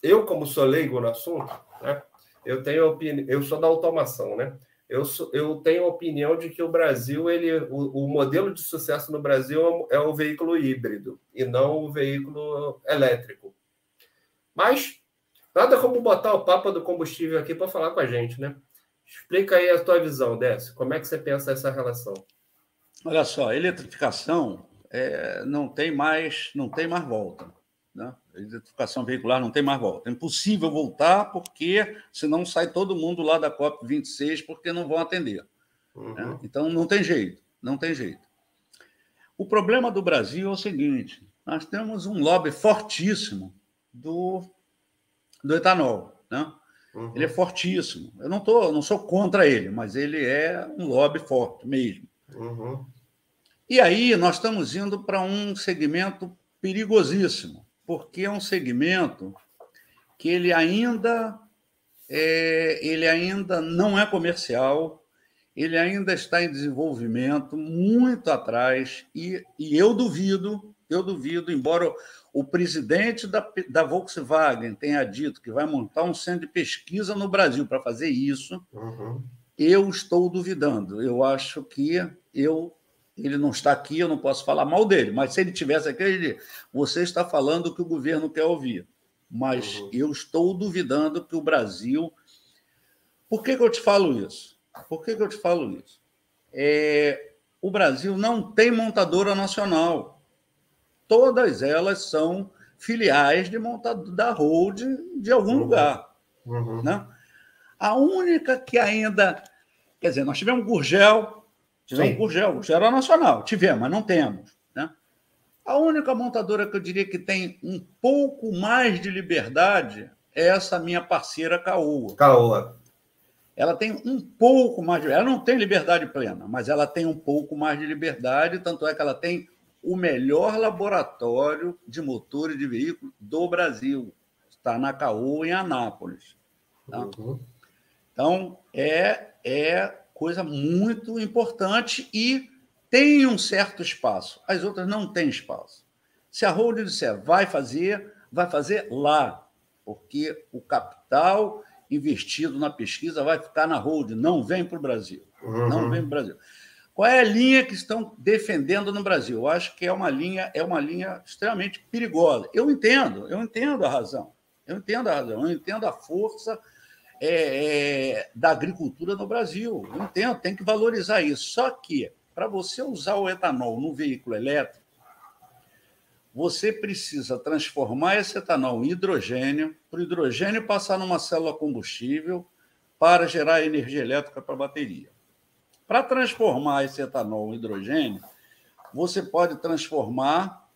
eu como sou leigo no assunto, né? eu tenho opinião, eu sou da automação, né? Eu, sou, eu tenho a opinião de que o Brasil, ele, o, o, modelo de sucesso no Brasil é o veículo híbrido e não o veículo elétrico. Mas nada como botar o papo do combustível aqui para falar com a gente, né? Explica aí a tua visão, Décio. Como é que você pensa essa relação? Olha só, eletrificação é, não tem mais não tem mais volta. Né? A identificação veicular não tem mais volta. É impossível voltar, porque senão sai todo mundo lá da COP26 porque não vão atender. Uhum. Né? Então não tem jeito, não tem jeito. O problema do Brasil é o seguinte: nós temos um lobby fortíssimo do, do etanol. Né? Uhum. Ele é fortíssimo. Eu não, tô, não sou contra ele, mas ele é um lobby forte mesmo. Uhum. E aí nós estamos indo para um segmento perigosíssimo, porque é um segmento que ele ainda é, ele ainda não é comercial, ele ainda está em desenvolvimento, muito atrás, e, e eu duvido, eu duvido, embora o presidente da, da Volkswagen tenha dito que vai montar um centro de pesquisa no Brasil para fazer isso, uhum. eu estou duvidando. Eu acho que eu ele não está aqui, eu não posso falar mal dele, mas se ele tivesse aqui, ele diria, você está falando o que o governo quer ouvir. Mas uhum. eu estou duvidando que o Brasil. Por que, que eu te falo isso? Por que, que eu te falo isso? É... O Brasil não tem montadora nacional. Todas elas são filiais de montador da Hold de algum uhum. lugar. Uhum. Né? A única que ainda. Quer dizer, nós tivemos Gurgel, Tivemos Gurgel, Gurgel era nacional, tivemos, mas não temos. Né? A única montadora que eu diria que tem um pouco mais de liberdade é essa minha parceira Caoa. Caoa. Ela tem um pouco mais de. Ela não tem liberdade plena, mas ela tem um pouco mais de liberdade, tanto é que ela tem o melhor laboratório de motores de veículo do Brasil. Está na Caoa, em Anápolis. Tá? Uhum. Então, é, é coisa muito importante e tem um certo espaço. As outras não têm espaço. Se a Hold disser vai fazer, vai fazer lá, porque o capital investido na pesquisa vai ficar na Hold, não vem para o Brasil. Uhum. Não vem para o Brasil. Qual é a linha que estão defendendo no Brasil? Eu acho que é uma linha, é uma linha extremamente perigosa. Eu entendo, eu entendo a razão. Eu entendo a razão, eu entendo a força é, é, da agricultura no Brasil. Eu entendo, tem que valorizar isso. Só que, para você usar o etanol no veículo elétrico, você precisa transformar esse etanol em hidrogênio, para o hidrogênio passar numa célula combustível para gerar energia elétrica para a bateria. Para transformar esse etanol em hidrogênio, você pode transformar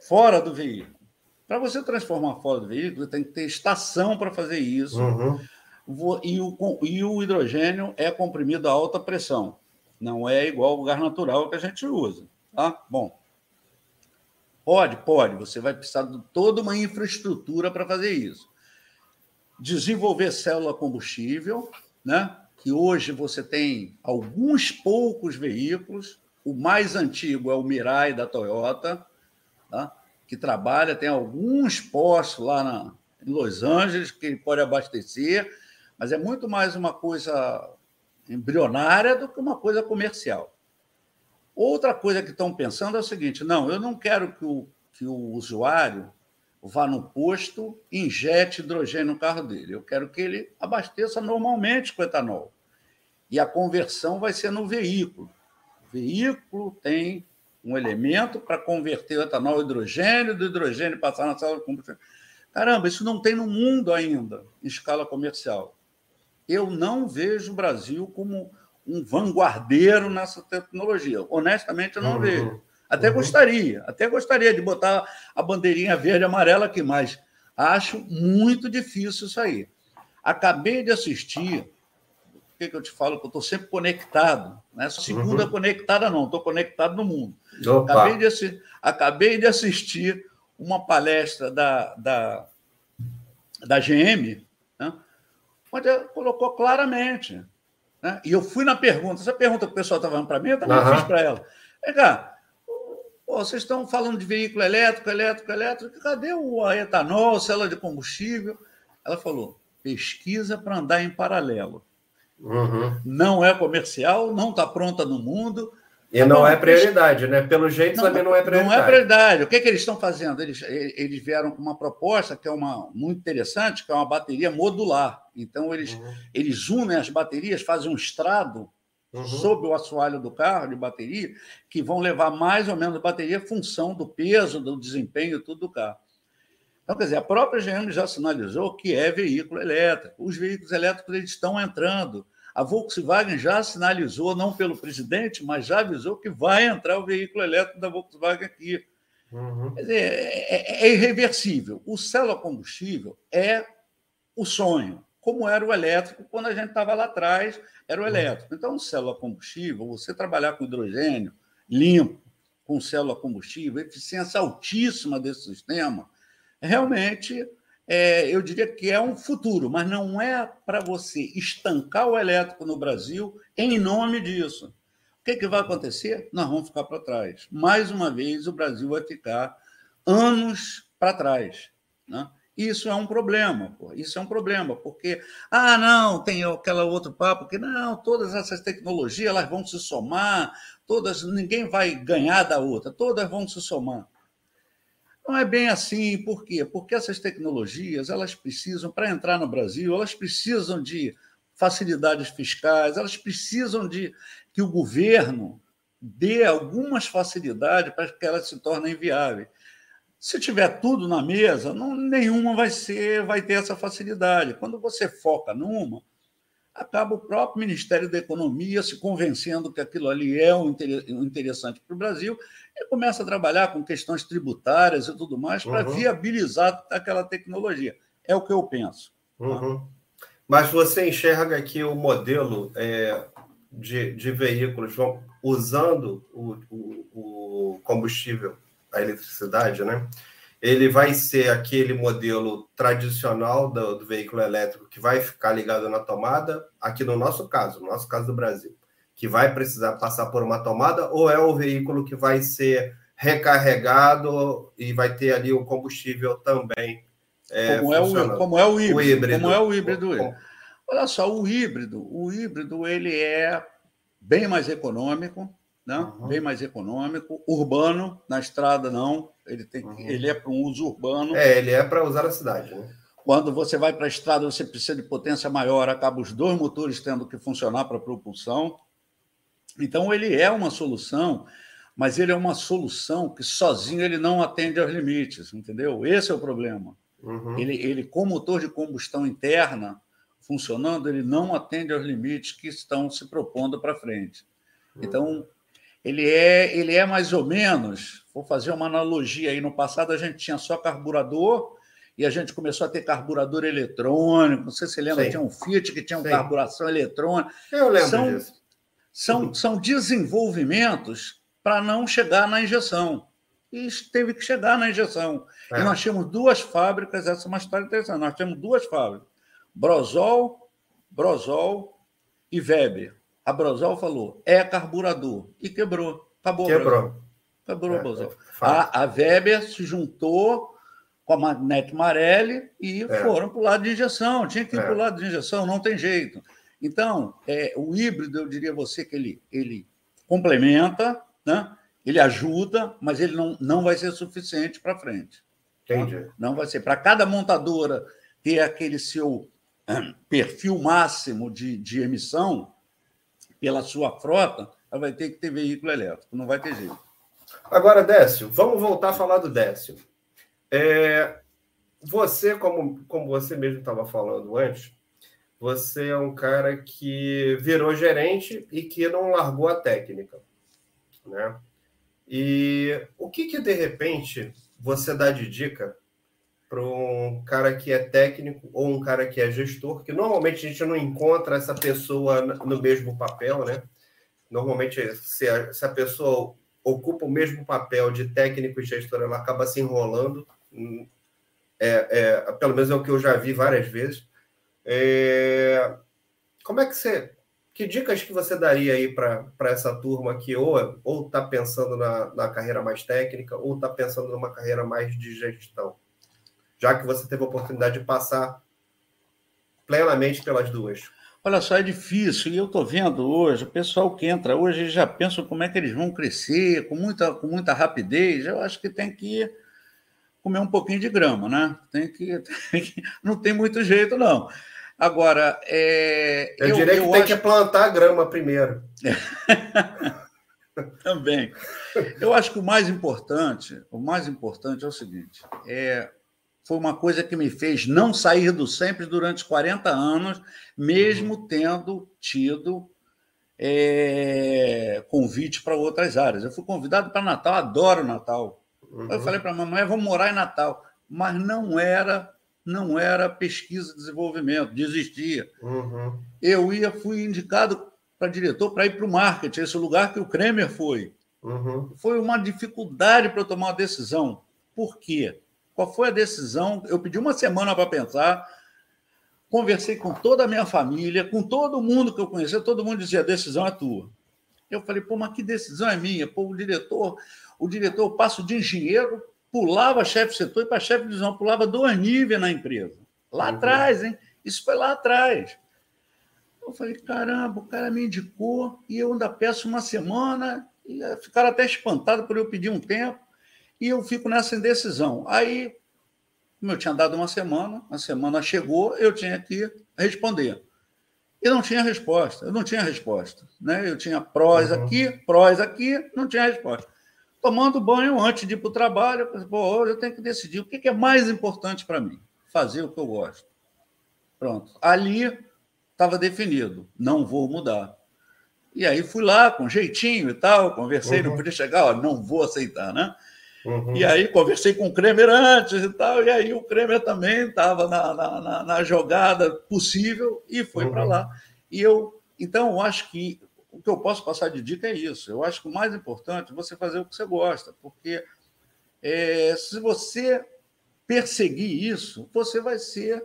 fora do veículo. Para você transformar fora do veículo, tem que ter estação para fazer isso. Uhum. E, o, e o hidrogênio é comprimido a alta pressão. Não é igual o gás natural que a gente usa. Tá? Bom, pode, pode. Você vai precisar de toda uma infraestrutura para fazer isso. Desenvolver célula combustível, né? que hoje você tem alguns poucos veículos. O mais antigo é o Mirai da Toyota, tá? Que trabalha, tem alguns postos lá na, em Los Angeles que ele pode abastecer, mas é muito mais uma coisa embrionária do que uma coisa comercial. Outra coisa que estão pensando é o seguinte: não, eu não quero que o, que o usuário vá no posto e injete hidrogênio no carro dele. Eu quero que ele abasteça normalmente com etanol. E a conversão vai ser no veículo. O veículo tem um elemento para converter o etanol hidrogênio, do hidrogênio passar na sala de combustão. Caramba, isso não tem no mundo ainda, em escala comercial. Eu não vejo o Brasil como um vanguardeiro nessa tecnologia. Honestamente, eu não uhum. vejo. Até uhum. gostaria, até gostaria de botar a bandeirinha verde e amarela aqui, mas acho muito difícil isso aí. Acabei de assistir que, que eu te falo que eu estou sempre conectado? Né? Segunda uhum. conectada, não, estou conectado no mundo. Acabei de, acabei de, assistir uma palestra da, da, da GM, né? onde colocou claramente. Né? E eu fui na pergunta, essa pergunta que o pessoal estava falando para mim, eu também uhum. fiz para ela. Vem cá, pô, vocês estão falando de veículo elétrico, elétrico, elétrico, cadê o etanol, célula de combustível? Ela falou, pesquisa para andar em paralelo. Uhum. Não é comercial, não está pronta no mundo. E não, é prioridade, né? Pelo jeito não, também não é prioridade. Não é prioridade. O que, é que eles estão fazendo? Eles, eles vieram com uma proposta que é uma muito interessante, que é uma bateria modular. Então, eles, uhum. eles unem as baterias, fazem um estrado uhum. sobre o assoalho do carro de bateria, que vão levar mais ou menos bateria função do peso, do desempenho, tudo do carro. Então, quer dizer, a própria GM já sinalizou que é veículo elétrico. Os veículos elétricos eles estão entrando. A Volkswagen já sinalizou, não pelo presidente, mas já avisou que vai entrar o veículo elétrico da Volkswagen aqui. Uhum. Quer dizer, é, é, é irreversível. O célula combustível é o sonho, como era o elétrico quando a gente estava lá atrás, era o uhum. elétrico. Então, célula combustível, você trabalhar com hidrogênio limpo, com célula combustível, eficiência altíssima desse sistema, realmente é, eu diria que é um futuro, mas não é para você estancar o elétrico no Brasil em nome disso. O que, que vai acontecer? Nós vamos ficar para trás. Mais uma vez, o Brasil vai ficar anos para trás. Né? Isso é um problema, pô. isso é um problema, porque, ah, não, tem aquela outro papo que, não, todas essas tecnologias elas vão se somar, todas, ninguém vai ganhar da outra, todas vão se somar. Não é bem assim, por quê? Porque essas tecnologias, elas precisam, para entrar no Brasil, elas precisam de facilidades fiscais, elas precisam de que o governo dê algumas facilidades para que elas se tornem viáveis. Se tiver tudo na mesa, não, nenhuma vai ser, vai ter essa facilidade. Quando você foca numa, acaba o próprio Ministério da Economia se convencendo que aquilo ali é um interessante para o Brasil e começa a trabalhar com questões tributárias e tudo mais para uhum. viabilizar aquela tecnologia. É o que eu penso. Tá? Uhum. Mas você enxerga que o modelo é, de, de veículos vão, usando o, o, o combustível, a eletricidade, né? Ele vai ser aquele modelo tradicional do, do, veículo elétrico que vai ficar ligado na tomada, aqui no nosso caso, no nosso caso do Brasil, que vai precisar passar por uma tomada, ou é o veículo que vai ser recarregado e vai ter ali o combustível também. É, como, é o, como é o híbrido? O híbrido. Como é o híbrido? Olha só, o híbrido, o híbrido ele é bem mais econômico, né? Uhum. bem mais econômico, urbano, na estrada não, ele, tem, uhum. ele é para um uso urbano. É, ele é para usar a cidade. Né? Quando você vai para a estrada, você precisa de potência maior, acaba os dois motores tendo que funcionar para propulsão. Então, ele é uma solução, mas ele é uma solução que sozinho ele não atende aos limites, entendeu? Esse é o problema. Uhum. Ele, ele, com motor de combustão interna funcionando, ele não atende aos limites que estão se propondo para frente. Então, ele é, ele é mais ou menos, vou fazer uma analogia aí, no passado a gente tinha só carburador e a gente começou a ter carburador eletrônico, não sei se você lembra, Sim. tinha um Fiat que tinha uma carburação eletrônica. Eu lembro são, disso. São, são desenvolvimentos para não chegar na injeção. E teve que chegar na injeção. É. E nós tínhamos duas fábricas, essa é uma história interessante, nós temos duas fábricas, Brosol, Brosol e Weber. A Brosol falou, é carburador. E quebrou. Acabou. Quebrou. Quebrou é. É a, a Weber se juntou com a Magnete Marelli e é. foram para o lado de injeção. Tinha que ir é. para o lado de injeção, não tem jeito. Então, é, o híbrido, eu diria a você que ele, ele complementa, né? ele ajuda, mas ele não, não vai ser suficiente para frente. Entendi. Não vai ser. Para cada montadora ter aquele seu perfil máximo de, de emissão, pela sua frota, ela vai ter que ter veículo elétrico, não vai ter jeito. Agora, Décio, vamos voltar a falar do Décio. É, você, como, como você mesmo estava falando antes, você é um cara que virou gerente e que não largou a técnica, né? E o que que de repente você dá de dica para um cara que é técnico ou um cara que é gestor, que normalmente a gente não encontra essa pessoa no mesmo papel, né? Normalmente, se a, se a pessoa ocupa o mesmo papel de técnico e gestor, ela acaba se enrolando. É, é, pelo menos é o que eu já vi várias vezes. É, como é que você. Que dicas que você daria aí para essa turma que ou está pensando na, na carreira mais técnica ou está pensando numa carreira mais de gestão? Já que você teve a oportunidade de passar plenamente pelas duas? Olha só, é difícil, e eu estou vendo hoje, o pessoal que entra hoje já pensa como é que eles vão crescer, com muita, com muita rapidez. Eu acho que tem que comer um pouquinho de grama, né? Tem que, tem que não tem muito jeito, não. Agora, é, eu, eu diria eu que tem que plantar grama primeiro. Também. Eu acho que o mais importante, o mais importante é o seguinte: é foi uma coisa que me fez não sair do sempre durante 40 anos, mesmo uhum. tendo tido é, convite para outras áreas. Eu fui convidado para Natal, adoro Natal. Uhum. Eu falei para a mamãe, vamos morar em Natal. Mas não era não era pesquisa e desenvolvimento, desistia. Uhum. Eu ia, fui indicado para diretor para ir para o marketing, esse lugar que o Kremer foi. Uhum. Foi uma dificuldade para eu tomar uma decisão. Por quê? Qual foi a decisão? Eu pedi uma semana para pensar, conversei com toda a minha família, com todo mundo que eu conhecia, todo mundo dizia: a decisão é tua. Eu falei, pô, mas que decisão é minha? Pô, o diretor, o diretor, eu passo de engenheiro, pulava chefe de setor e para chefe de divisão, pulava dois níveis na empresa. Lá uhum. atrás, hein? Isso foi lá atrás. Eu falei, caramba, o cara me indicou e eu ainda peço uma semana, e ficaram até espantados por eu pedir um tempo e eu fico nessa indecisão. Aí, como eu tinha dado uma semana, a semana chegou, eu tinha que responder. E não tinha resposta, eu não tinha resposta. Né? Eu tinha prós uhum. aqui, prós aqui, não tinha resposta. Tomando banho antes de ir para o trabalho, eu pô, hoje eu tenho que decidir o que é mais importante para mim. Fazer o que eu gosto. Pronto. Ali estava definido, não vou mudar. E aí fui lá com jeitinho e tal, conversei, uhum. não podia chegar, ó, não vou aceitar, né? Uhum. E aí conversei com o Kremer antes e tal, e aí o Kremer também estava na, na, na, jogada possível e foi uhum. para lá. E eu, então, eu acho que o que eu posso passar de dica é isso. Eu acho que o mais importante é você fazer o que você gosta, porque é, se você perseguir isso, você vai ser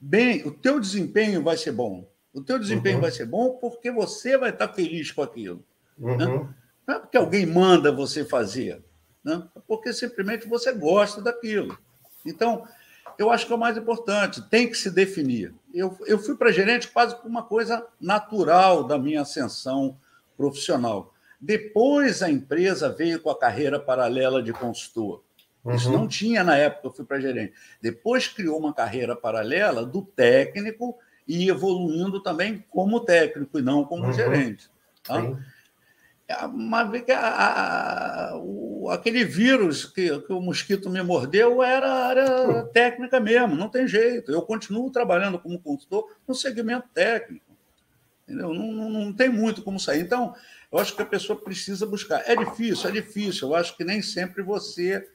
bem, o teu desempenho vai ser bom. O teu desempenho uhum. vai ser bom porque você vai estar feliz com aquilo. Né? Uhum. Não é porque alguém manda você fazer né? porque simplesmente você gosta daquilo. Então, eu acho que é o mais importante, tem que se definir. Eu, eu fui para gerente quase por uma coisa natural da minha ascensão profissional. Depois a empresa veio com a carreira paralela de consultor. Uhum. Isso não tinha na época que eu fui para gerente. Depois criou uma carreira paralela do técnico e evoluindo também como técnico e não como uhum. gerente. Tá? Mas a, a, o, aquele vírus que, que, o mosquito me mordeu era área técnica mesmo, não tem jeito. Eu continuo trabalhando como consultor no segmento técnico. Entendeu? Não, não, não tem muito como sair. Então, eu acho que a pessoa precisa buscar. É difícil, é difícil. Eu acho que nem sempre você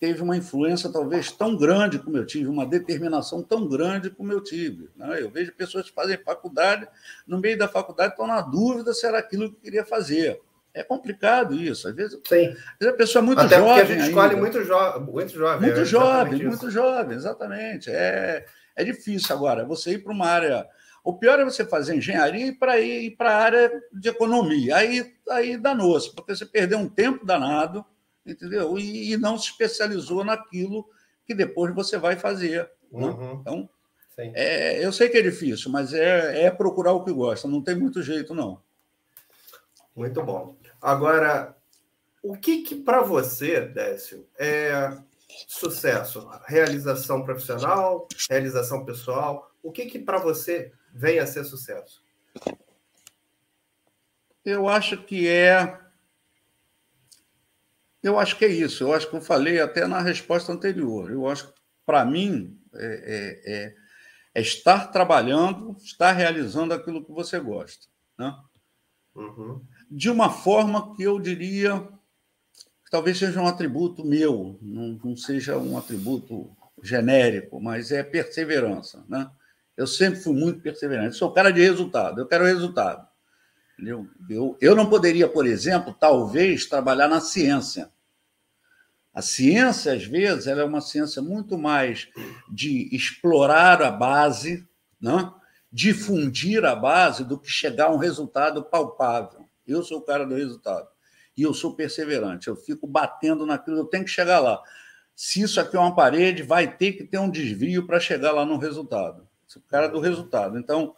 teve uma influência talvez tão grande como eu tive, uma determinação tão grande como eu tive. Né? Eu vejo pessoas que fazem faculdade, no meio da faculdade estão na dúvida se era aquilo que queria fazer. É complicado isso. Às vezes. Às vezes a pessoa é muito Até jovem. Porque a gente ainda. escolhe muito, jo muito jovem. Muito é jovem, muito jovem, exatamente. É, é difícil agora você ir para uma área. O pior é você fazer engenharia e para ir para a área de economia. Aí, aí danou-se, porque você perdeu um tempo danado entendeu? E, e, não se especializou naquilo que depois você vai fazer. Né? Uhum. Então, é, eu sei que é difícil, mas é, é procurar o que gosta, não tem muito jeito, não. Muito bom. Agora, o que, que para você, Décio, é sucesso? Realização profissional, realização pessoal? O que, que para você vem a ser sucesso? Eu acho que é eu acho que é isso. Eu acho que eu falei até na resposta anterior. Eu acho que, para mim, é, é, é, é, estar trabalhando, estar realizando aquilo que você gosta. Né? Uhum. De uma forma que eu diria que talvez seja um atributo meu, não, não seja um atributo genérico, mas é perseverança. Né? Eu sempre fui muito perseverante. Sou cara de resultado, eu quero resultado. Eu, eu, eu não poderia, por exemplo, talvez trabalhar na ciência. A ciência, às vezes, ela é uma ciência muito mais de explorar a base, né? difundir a base, do que chegar a um resultado palpável. Eu sou o cara do resultado. E eu sou perseverante. Eu fico batendo naquilo, eu tenho que chegar lá. Se isso aqui é uma parede, vai ter que ter um desvio para chegar lá no resultado. Sou o cara do resultado. Então,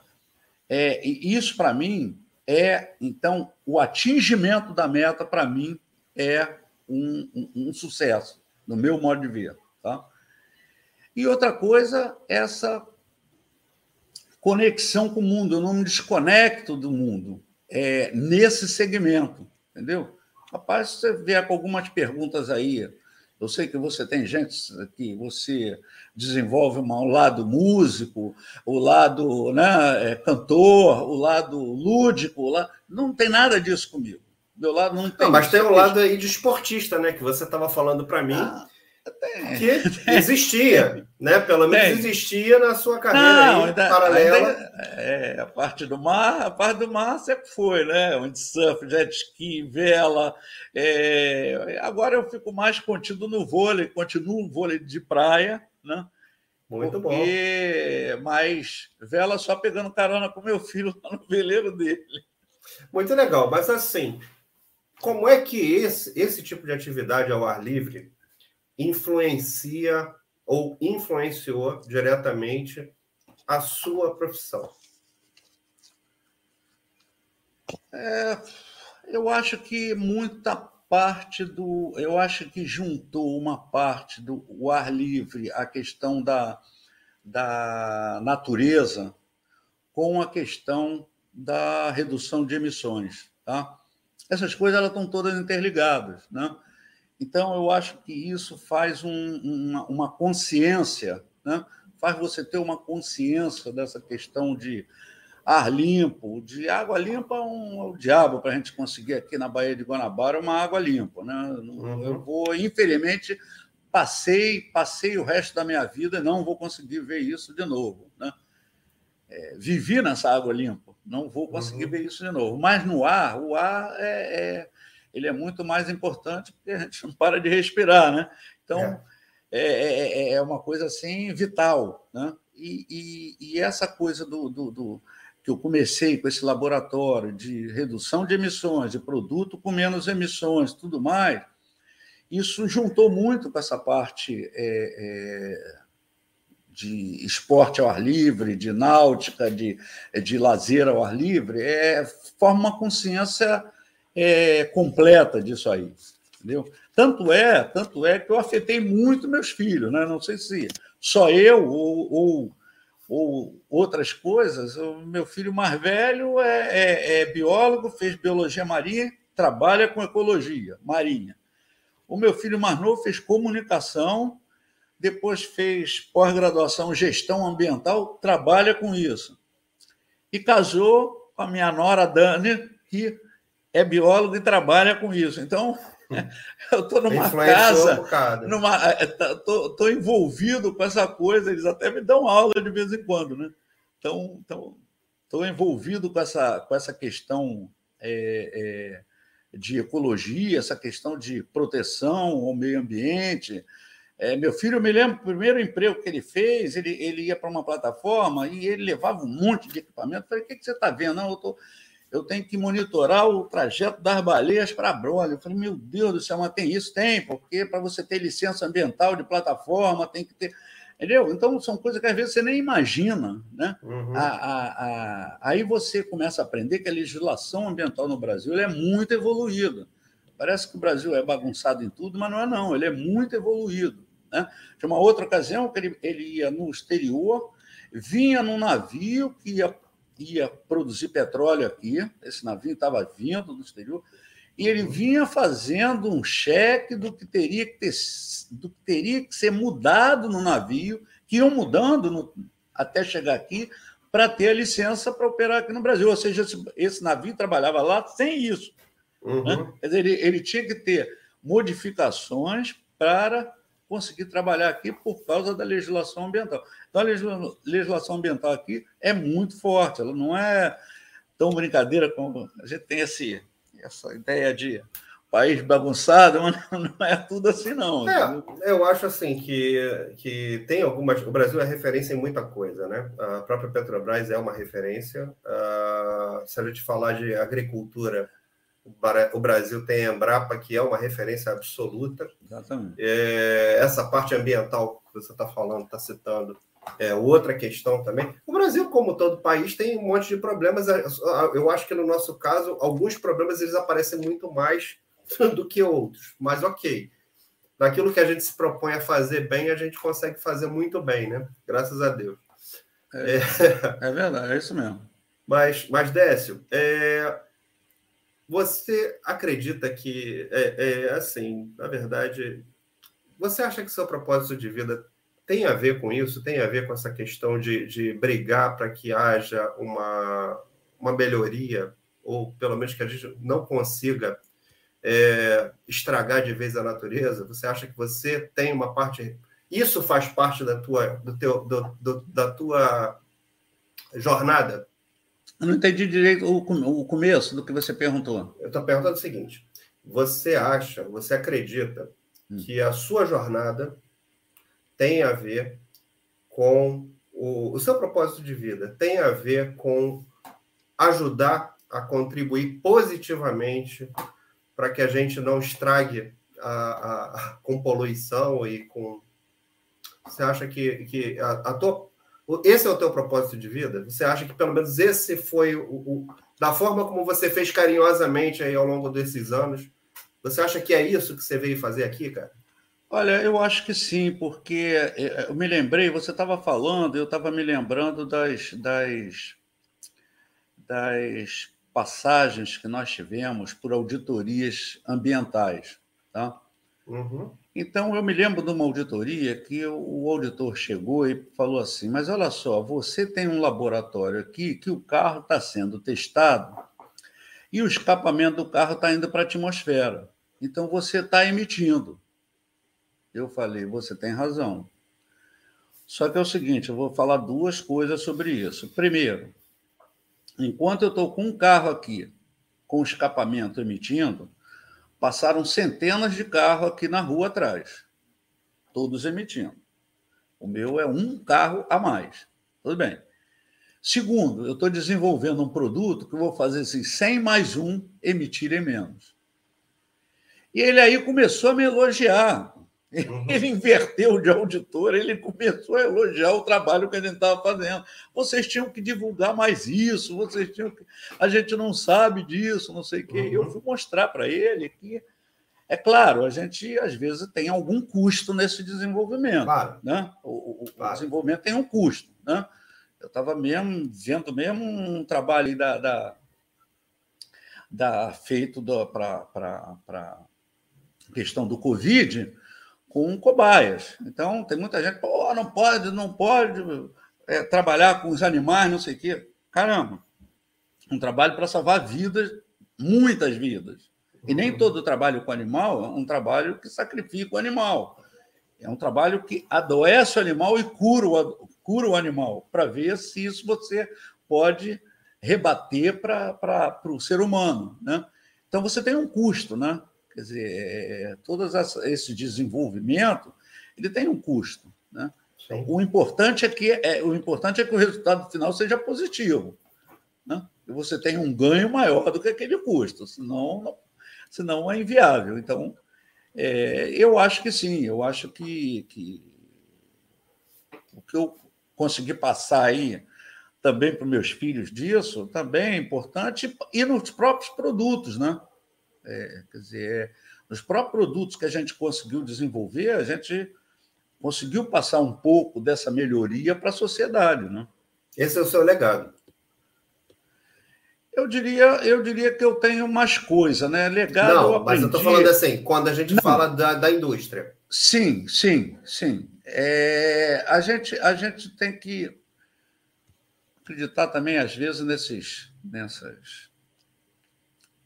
é, isso para mim é, então, o atingimento da meta, para mim, é um, um, um, sucesso, no meu modo de ver. Tá? E outra coisa, essa conexão com o mundo. Eu não me desconecto do mundo é, nesse segmento, entendeu? Rapaz, você vier com algumas perguntas aí, eu sei que você tem gente que você desenvolve um lado músico, o lado né, é, cantor, o lado lúdico. O lado... Não tem nada disso comigo. Meu lado não tem. Não, mas tem o um lado aí de esportista, né? Que você estava falando para mim. Ah, tem, que existia, né? Pelo menos existia na sua carreira não, aí, ainda, paralela. Ainda, é, a parte do mar, a parte do mar sempre foi, né? Onde surf, jet ski, vela. É, agora eu fico mais contido no vôlei, continuo no vôlei de praia, né? Muito porque, bom. Mas vela só pegando carona com meu filho lá no veleiro dele. Muito legal, mas assim, como é que esse, esse tipo de atividade ao ar livre influencia ou influenciou diretamente a sua profissão? É, eu acho que muita parte do. Eu acho que juntou uma parte do o ar livre, a questão da, da natureza, com a questão da redução de emissões. Tá? Essas coisas elas estão todas interligadas. Né? Então, eu acho que isso faz um, uma, uma, consciência, né? faz você ter uma consciência dessa questão de ar limpo, de água limpa é um, é o diabo para a gente conseguir aqui na Baía de Guanabara uma água limpa. Né? Uhum. Eu vou, infelizmente, passei, passei o resto da minha vida e não vou conseguir ver isso de novo. Né? É, vivi nessa água limpa, não vou conseguir uhum. ver isso de novo. Mas no ar, o ar é, é, ele é muito mais importante porque a gente não para de respirar, né? Então é, é, é, é uma coisa assim vital, né? E, e, e essa coisa do, do, do, que eu comecei com esse laboratório de redução de emissões, de produto com menos emissões, tudo mais, isso juntou muito com essa parte é, é, de esporte ao ar livre, de náutica, de, de lazer ao ar livre, é, forma uma consciência é, completa disso aí. Entendeu? Tanto é, tanto é que eu afetei muito meus filhos, né? não sei se só eu ou, ou, ou outras coisas. O meu filho mais velho é, é, é biólogo, fez biologia marinha, trabalha com ecologia marinha. O meu filho mais novo fez comunicação, depois fez pós-graduação gestão ambiental, trabalha com isso. E casou com a minha nora Dani, que é biólogo e trabalha com isso. Então, eu estou numa casa, um numa, estou é, tá, envolvido com essa coisa, eles até me dão aula de vez em quando, né? Então, estou então, envolvido com essa, com essa questão é, é, de ecologia, essa questão de proteção ao meio ambiente, é, meu filho, eu me lembro, o primeiro emprego que ele fez, ele, ele ia para uma plataforma e ele levava um monte de equipamento. Eu falei, o que, que você está vendo? Não, eu, tô, eu tenho que monitorar o trajeto das baleias para a Brolha. Eu falei, meu Deus do céu, mas tem isso? Tem, porque para você ter licença ambiental de plataforma, tem que ter... Entendeu? Então, são coisas que às vezes você nem imagina. Né? Uhum. A, a, a... Aí você começa a aprender que a legislação ambiental no Brasil é muito evoluída. Parece que o Brasil é bagunçado em tudo, mas não é não, ele é muito evoluído. Né? De uma outra ocasião que ele, ele ia no exterior, vinha num navio que ia, ia produzir petróleo aqui, esse navio estava vindo do exterior, e ele uhum. vinha fazendo um cheque do que teria que, ter, do que, teria que ser mudado no navio, que iam mudando no, até chegar aqui, para ter a licença para operar aqui no Brasil. Ou seja, esse, esse navio trabalhava lá sem isso. Né? Uhum. Né? Quer dizer, ele, ele tinha que ter modificações para conseguir trabalhar aqui por causa da legislação ambiental. Então, a legislação ambiental aqui é muito forte, ela não é tão brincadeira como a gente tem esse, essa ideia de país bagunçado, mas não é tudo assim, não. É, eu acho assim que, que tem algumas. O Brasil é referência em muita coisa, né? A própria Petrobras é uma referência. Uh, se a gente falar de agricultura, o Brasil tem a Embrapa, que é uma referência absoluta. Exatamente. É, essa parte ambiental que você está falando, está citando, é outra questão também. O Brasil, como todo país, tem um monte de problemas. É, eu acho que no nosso caso, alguns problemas eles aparecem muito mais do que outros. Mas ok. Naquilo que a gente se propõe a fazer bem, a gente consegue fazer muito bem, né? Graças a Deus. É, é... é verdade, é isso mesmo. Mas, mas Décio, é, você acredita que é, é, assim, na verdade, você acha que seu propósito de vida tem a ver com isso? Tem a ver com essa questão de, de brigar para que haja uma, uma melhoria, ou pelo menos que a gente não consiga é, estragar de vez a natureza? Você acha que você tem uma parte. Isso faz parte da tua, do teu, do, do, da tua jornada eu não entendi direito o, o começo do que você perguntou. Eu estou perguntando o seguinte: você acha, você acredita hum. que a sua jornada tem a ver com o, o seu propósito de vida, tem a ver com ajudar a contribuir positivamente para que a gente não estrague a, a, com poluição e com. Você acha que, que a, a tua esse é o teu propósito de vida? Você acha que pelo menos esse foi o, o, da forma como você fez carinhosamente aí ao longo desses anos? Você acha que é isso que você veio fazer aqui, cara? Olha, eu acho que sim, porque é, eu me lembrei, você estava falando, eu estava me lembrando das, das, das passagens que nós tivemos por auditorias ambientais. Tá? Uhum. Então, eu me lembro de uma auditoria que o auditor chegou e falou assim: Mas olha só, você tem um laboratório aqui que o carro está sendo testado e o escapamento do carro está indo para a atmosfera. Então, você está emitindo. Eu falei: Você tem razão. Só que é o seguinte: eu vou falar duas coisas sobre isso. Primeiro, enquanto eu estou com um carro aqui com escapamento emitindo, passaram centenas de carros aqui na rua atrás, todos emitindo. O meu é um carro a mais. Tudo bem. Segundo, eu estou desenvolvendo um produto que vou fazer assim, 100 mais um emitirem menos. E ele aí começou a me elogiar. Uhum. Ele inverteu de auditor, ele começou a elogiar o trabalho que a gente estava fazendo. Vocês tinham que divulgar mais isso, vocês tinham que. A gente não sabe disso, não sei o quê. Uhum. Eu fui mostrar para ele que, é claro, a gente às vezes tem algum custo nesse desenvolvimento. Claro. Né? O, o, claro. o desenvolvimento tem um custo. Né? Eu estava mesmo vendo mesmo um trabalho da, da, da feito para a questão do Covid com cobaias. Então, tem muita gente, pô, não pode, não pode é, trabalhar com os animais, não sei o quê. Caramba, um trabalho para salvar vidas, muitas vidas. E nem uhum. todo trabalho com animal é um trabalho que sacrifica o animal. É um trabalho que adoece o animal e cura o, cura o animal, para ver se isso você pode rebater para o ser humano. Né? Então, você tem um custo. Né? Quer dizer, é, é todo esse desenvolvimento ele tem um custo. Né? O importante é que é, o importante é que o resultado final seja positivo, né? E você tem um ganho maior do que aquele custo, senão, não, senão é inviável. Então, é, eu acho que sim, eu acho que, que o que eu consegui passar aí também para os meus filhos disso também é importante e nos próprios produtos, né? É, quer dizer, nos próprios produtos que a gente conseguiu desenvolver, a gente conseguiu passar um pouco dessa melhoria para a sociedade. Né? Esse é o seu legado. Eu diria, eu diria que eu tenho mais coisa, né? Legado. Não, eu mas eu estou falando assim, quando a gente Não. fala da, da indústria. Sim, sim, sim. É, a, gente, a gente tem que acreditar também, às vezes, nesses, nessas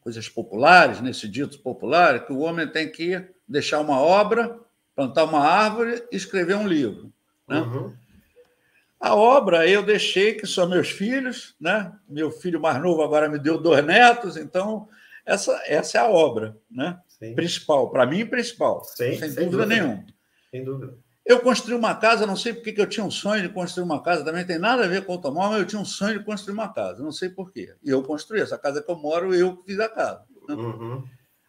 coisas populares, nesse dito popular, que o homem tem que deixar uma obra plantar uma árvore e escrever um livro. Né? Uhum. A obra eu deixei, que são meus filhos, né? meu filho mais novo agora me deu dois netos, então essa, essa é a obra né? principal, para mim, principal, Sim, sem, sem dúvida, dúvida nenhuma. Sem dúvida. Eu construí uma casa, não sei porque que eu tinha um sonho de construir uma casa, também tem nada a ver com o automóvel, mas eu tinha um sonho de construir uma casa, não sei porquê. E eu construí essa casa que eu moro, eu fiz a casa. Né? Uhum.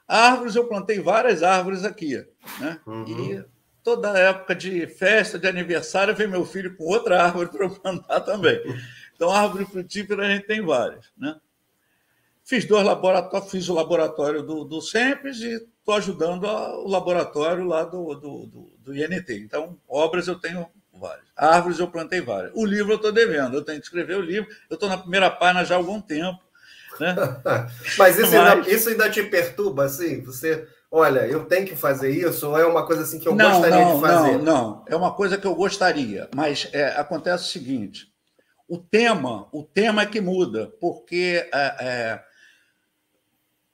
Árvores, eu plantei várias árvores aqui. Né? Uhum. E toda época de festa, de aniversário, vem meu filho com outra árvore para plantar também. Então, árvore frutífera a gente tem várias. Né? Fiz dois laboratórios, fiz o laboratório do, do SEMPES e estou ajudando a, o laboratório lá do, do, do, do INT. Então, obras eu tenho várias. Árvores eu plantei várias. O livro eu estou devendo, eu tenho que escrever o livro. Eu estou na primeira página já há algum tempo. Né? Mas, isso, Mas... Ainda, isso ainda te perturba, assim? Você, olha, eu tenho que fazer isso? Ou é uma coisa assim que eu não, gostaria não, de fazer? Não, não, é uma coisa que eu gostaria. Mas é, acontece o seguinte: o tema, o tema é que muda, porque é, é,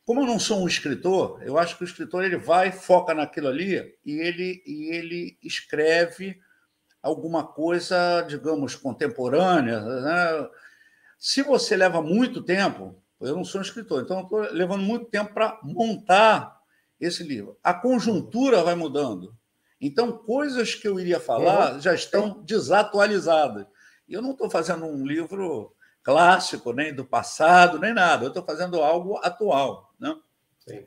como eu não sou um escritor, eu acho que o escritor ele vai, foca naquilo ali e ele, e ele escreve alguma coisa, digamos, contemporânea. Né? Se você leva muito tempo, eu não sou um escritor, então estou levando muito tempo para montar esse livro. A conjuntura vai mudando. Então, coisas que eu iria falar uhum. já estão desatualizadas. E eu não estou fazendo um livro clássico, nem do passado, nem nada. Eu estou fazendo algo atual. Né? Sim.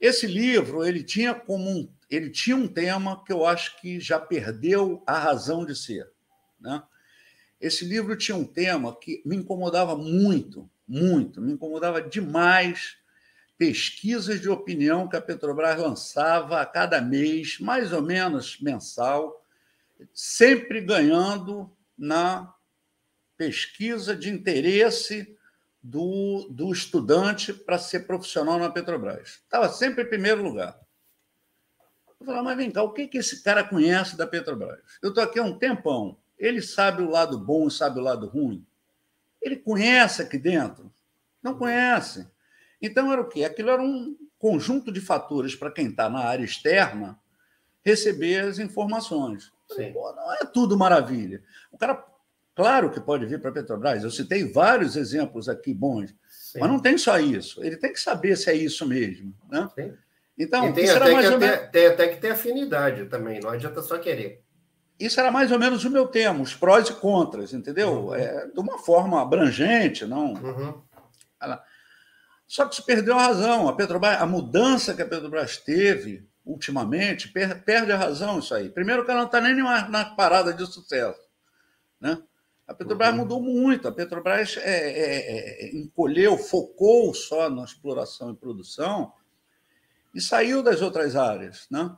Esse livro ele tinha como um, ele tinha um tema que eu acho que já perdeu a razão de ser. Né? Esse livro tinha um tema que me incomodava muito, muito, me incomodava demais pesquisas de opinião que a Petrobras lançava a cada mês, mais ou menos mensal, sempre ganhando na pesquisa de interesse do, do estudante para ser profissional na Petrobras. Estava sempre em primeiro lugar. Eu falava, mas vem cá, o que, que esse cara conhece da Petrobras? Eu estou aqui há um tempão. Ele sabe o lado bom e sabe o lado ruim. Ele conhece aqui dentro? Não conhece. Então, era o quê? Aquilo era um conjunto de fatores para quem está na área externa receber as informações. Pô, não é tudo maravilha. O cara, claro que pode vir para a Petrobras. Eu citei vários exemplos aqui bons, Sim. mas não tem só isso. Ele tem que saber se é isso mesmo. Né? Sim. Então, tem até, que, menos... tem até que ter afinidade também, não adianta só querer. Isso era mais ou menos o meu tema, os prós e contras, entendeu? Uhum. É, de uma forma abrangente, não. Uhum. Só que se perdeu a razão. A Petrobras, a mudança que a Petrobras teve ultimamente, per, perde a razão isso aí. Primeiro que ela não está nem na, na, parada de sucesso. Né? A Petrobras uhum. mudou muito. A Petrobras é, é, é, encolheu, focou só na exploração e produção e saiu das outras áreas. Né?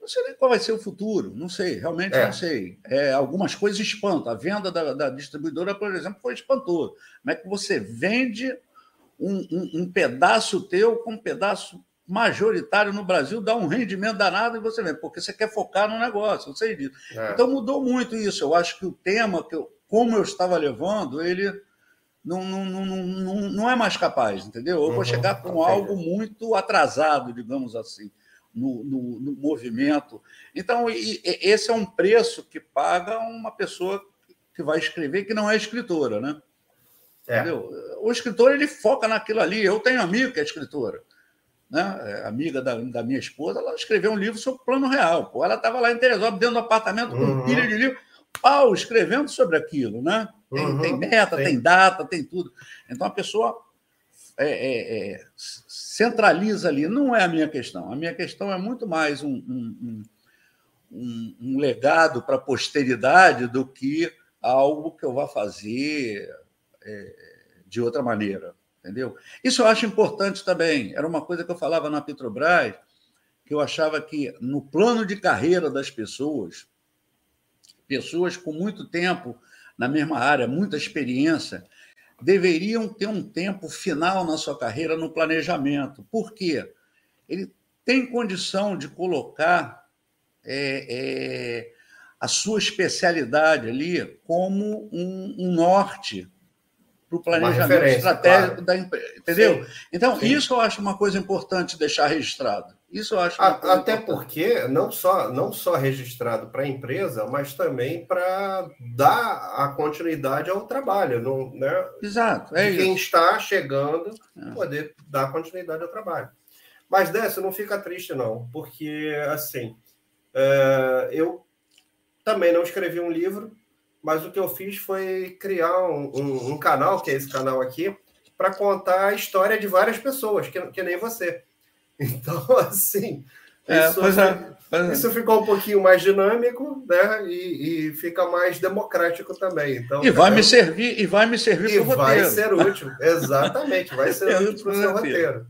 Não sei nem qual vai ser o futuro, não sei, realmente é. não sei. É, algumas coisas espantam. A venda da, da, distribuidora, por exemplo, foi espantosa. Como é que você vende um, um, um, pedaço teu com um pedaço majoritário no Brasil, dá um rendimento danado e você vê, porque você quer focar no negócio, eu sei disso. É. Então mudou muito isso. Eu acho que o tema, que eu, como eu estava levando, ele não, não, não, não, não é mais capaz, entendeu? Eu vou uhum, chegar com algo muito atrasado, digamos assim, no, no, no movimento. Então, e, e, esse é um preço que paga uma pessoa que vai escrever que não é escritora, né? É. O escritor ele foca naquilo ali. Eu tenho amigo que é escritora, né? É amiga da, da minha esposa, ela escreveu um livro sobre o plano real. Pô, ela estava lá em Teresópolis, dentro do apartamento, com uhum. pilha de livro, pau, escrevendo sobre aquilo, né? Tem, uhum. tem meta, Sim. tem data, tem tudo. Então a pessoa é, é, é, centraliza ali. Não é a minha questão. A minha questão é muito mais um, um, um, um legado para a posteridade do que algo que eu vá fazer é, de outra maneira, entendeu? Isso eu acho importante também. Era uma coisa que eu falava na Petrobras, que eu achava que no plano de carreira das pessoas, pessoas com muito tempo na mesma área, muita experiência, deveriam ter um tempo final na sua carreira no planejamento. Por quê? Ele tem condição de colocar é, é, a sua especialidade ali como um, um norte para o planejamento estratégico claro. da empresa. Entendeu? Sim, então, sim. isso eu acho uma coisa importante deixar registrado. Isso eu acho. A, até importante. porque não só, não só registrado para a empresa, mas também para dar a continuidade ao trabalho. Não, né? Exato. É quem está chegando é. poder dar continuidade ao trabalho. Mas dessa, não fica triste, não, porque assim. É, eu também não escrevi um livro, mas o que eu fiz foi criar um, um, um canal, que é esse canal aqui, para contar a história de várias pessoas, que, que nem você. Então, assim, é, isso, é, é. isso ficou um pouquinho mais dinâmico, né? E, e fica mais democrático também. Então, e vai me servir, e vai me servir para o roteiro. Vai ser útil, exatamente, vai ser é útil para o seu roteiro.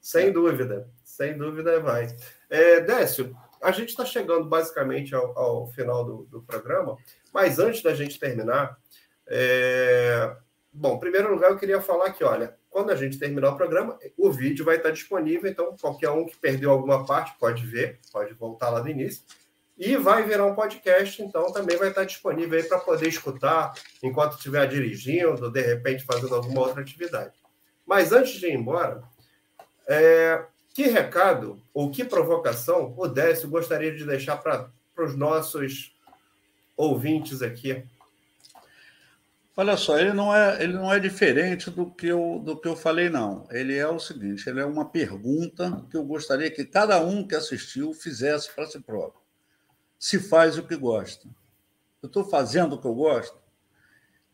Sem dúvida, sem dúvida vai. É, Décio, a gente está chegando basicamente ao, ao final do, do programa. Mas antes da gente terminar, é... bom, em primeiro lugar, eu queria falar que, olha, quando a gente terminar o programa, o vídeo vai estar disponível, então qualquer um que perdeu alguma parte pode ver, pode voltar lá do início. E vai virar um podcast, então também vai estar disponível aí para poder escutar enquanto estiver dirigindo, de repente fazendo alguma outra atividade. Mas antes de ir embora, é... que recado ou que provocação o Décio gostaria de deixar para os nossos ouvintes aqui? Olha só, ele não é, ele não é diferente do que, eu, do que eu falei, não. Ele é o seguinte: ele é uma pergunta que eu gostaria que cada um que assistiu fizesse para si próprio. Se faz o que gosta. Eu estou fazendo o que eu gosto?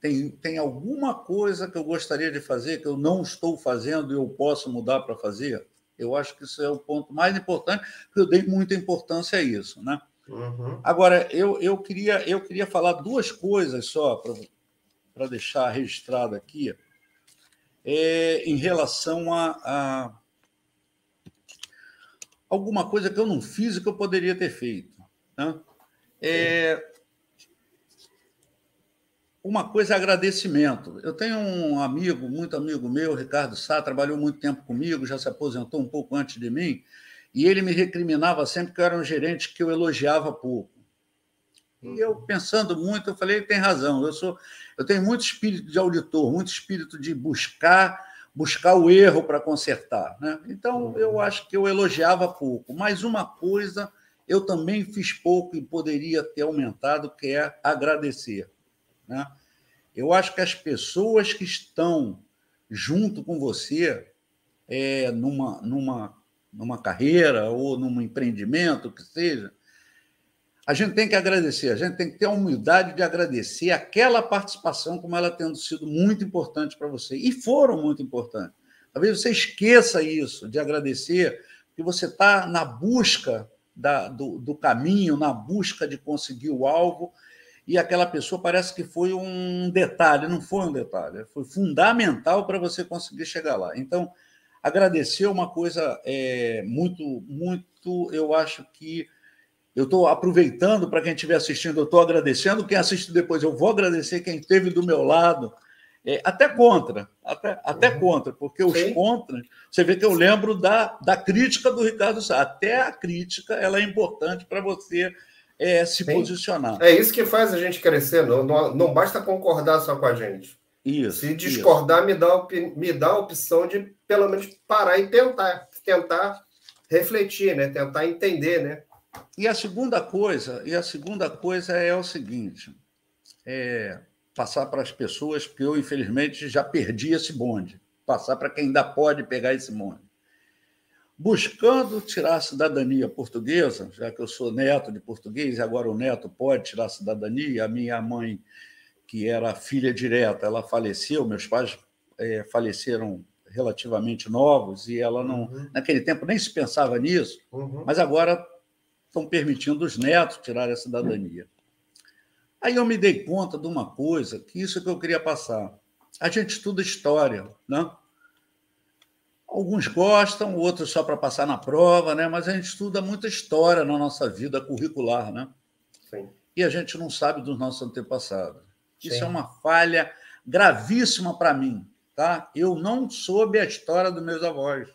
Tem, tem alguma coisa que eu gostaria de fazer que eu não estou fazendo e eu posso mudar para fazer? Eu acho que isso é o ponto mais importante, porque eu dei muita importância a isso. Né? Uhum. Agora, eu, eu, queria, eu queria falar duas coisas só para deixar registrado aqui, é, em relação a, a, alguma coisa que eu não fiz e que eu poderia ter feito. Né? É, uma coisa é agradecimento. Eu tenho um amigo, muito amigo meu, Ricardo Sá, trabalhou muito tempo comigo, já se aposentou um pouco antes de mim, e ele me recriminava sempre que eu era um gerente que eu elogiava pouco. E eu, pensando muito, eu falei, tem razão, eu sou, eu tenho muito espírito de auditor, muito espírito de buscar buscar o erro para consertar. Né? Então, eu acho que eu elogiava pouco. Mas uma coisa eu também fiz pouco e poderia ter aumentado, que é agradecer. Né? Eu acho que as pessoas que estão junto com você é, numa, numa numa carreira ou num empreendimento, que seja, a gente tem que agradecer, a gente tem que ter a humildade de agradecer aquela participação como ela tendo sido muito importante para você. E foram muito importantes. Talvez você esqueça isso, de agradecer, que você está na busca da, do, do caminho, na busca de conseguir o alvo, e aquela pessoa parece que foi um detalhe, não foi um detalhe, foi fundamental para você conseguir chegar lá. Então, Agradecer é uma coisa é, muito, muito, eu acho que eu estou aproveitando para quem estiver assistindo, eu estou agradecendo. Quem assiste depois, eu vou agradecer quem esteve do meu lado, é, até contra, até, até uhum. contra, porque os Sim. contra, você vê que eu lembro da, da crítica do Ricardo Sá. Até a crítica ela é importante para você é, se Sim. posicionar. É isso que faz a gente crescer, não, não, não basta concordar só com a gente. Isso, Se discordar, isso. Me, dá, me dá a opção de, pelo menos, parar e tentar, tentar refletir, né? tentar entender. Né? E a segunda coisa, e a segunda coisa é o seguinte: é passar para as pessoas, porque eu, infelizmente, já perdi esse bonde. Passar para quem ainda pode pegar esse bonde. Buscando tirar a cidadania portuguesa, já que eu sou neto de português e agora o neto pode tirar a cidadania, a minha mãe que era filha direta, ela faleceu, meus pais é, faleceram relativamente novos e ela não, uhum. naquele tempo nem se pensava nisso, uhum. mas agora estão permitindo os netos tirar a cidadania. Aí eu me dei conta de uma coisa, que isso que eu queria passar. A gente estuda história, né? Alguns gostam, outros só para passar na prova, né? Mas a gente estuda muita história na nossa vida curricular, né? Sim. E a gente não sabe dos nossos antepassados. Isso Sim. é uma falha gravíssima para mim. Tá? Eu não soube a história dos meus avós.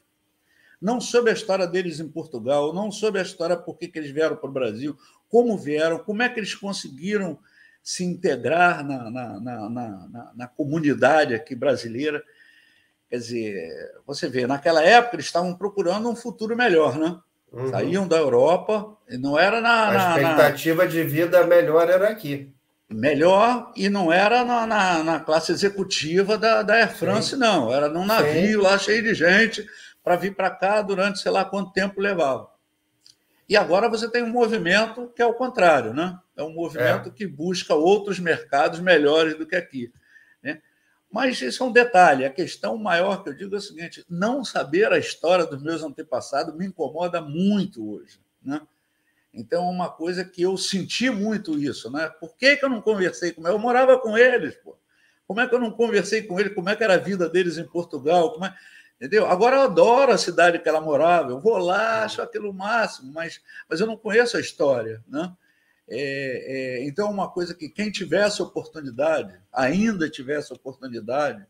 Não soube a história deles em Portugal, não soube a história por que, eles vieram para o Brasil, como vieram, como é que eles conseguiram se integrar na, na, na, na, na comunidade aqui brasileira. Quer dizer, você vê, naquela época eles estavam procurando um futuro melhor, né? Uhum. Saíam da Europa, e não era na. A expectativa na... de vida melhor era aqui melhor e não era na, na, na, classe executiva da, da Air France, Sim. não. Era num navio Sim. lá cheio de gente para vir para cá durante sei lá quanto tempo levava. E agora você tem um movimento que é o contrário, né? É um movimento é. que busca outros mercados melhores do que aqui. Né? Mas isso é um detalhe. A questão maior que eu digo é o seguinte: não saber a história dos meus antepassados me incomoda muito hoje. Né? Então, é uma coisa que eu senti muito isso, né? Por que, que eu não conversei com eles? Eu morava com eles, pô. Como é que eu não conversei com eles? Como é que era a vida deles em Portugal? Como é... Entendeu? Agora eu adoro a cidade que ela morava, eu vou lá, acho aquilo máximo, mas, mas eu não conheço a história, né? É, é, então, uma coisa que quem tivesse oportunidade, ainda tivesse oportunidade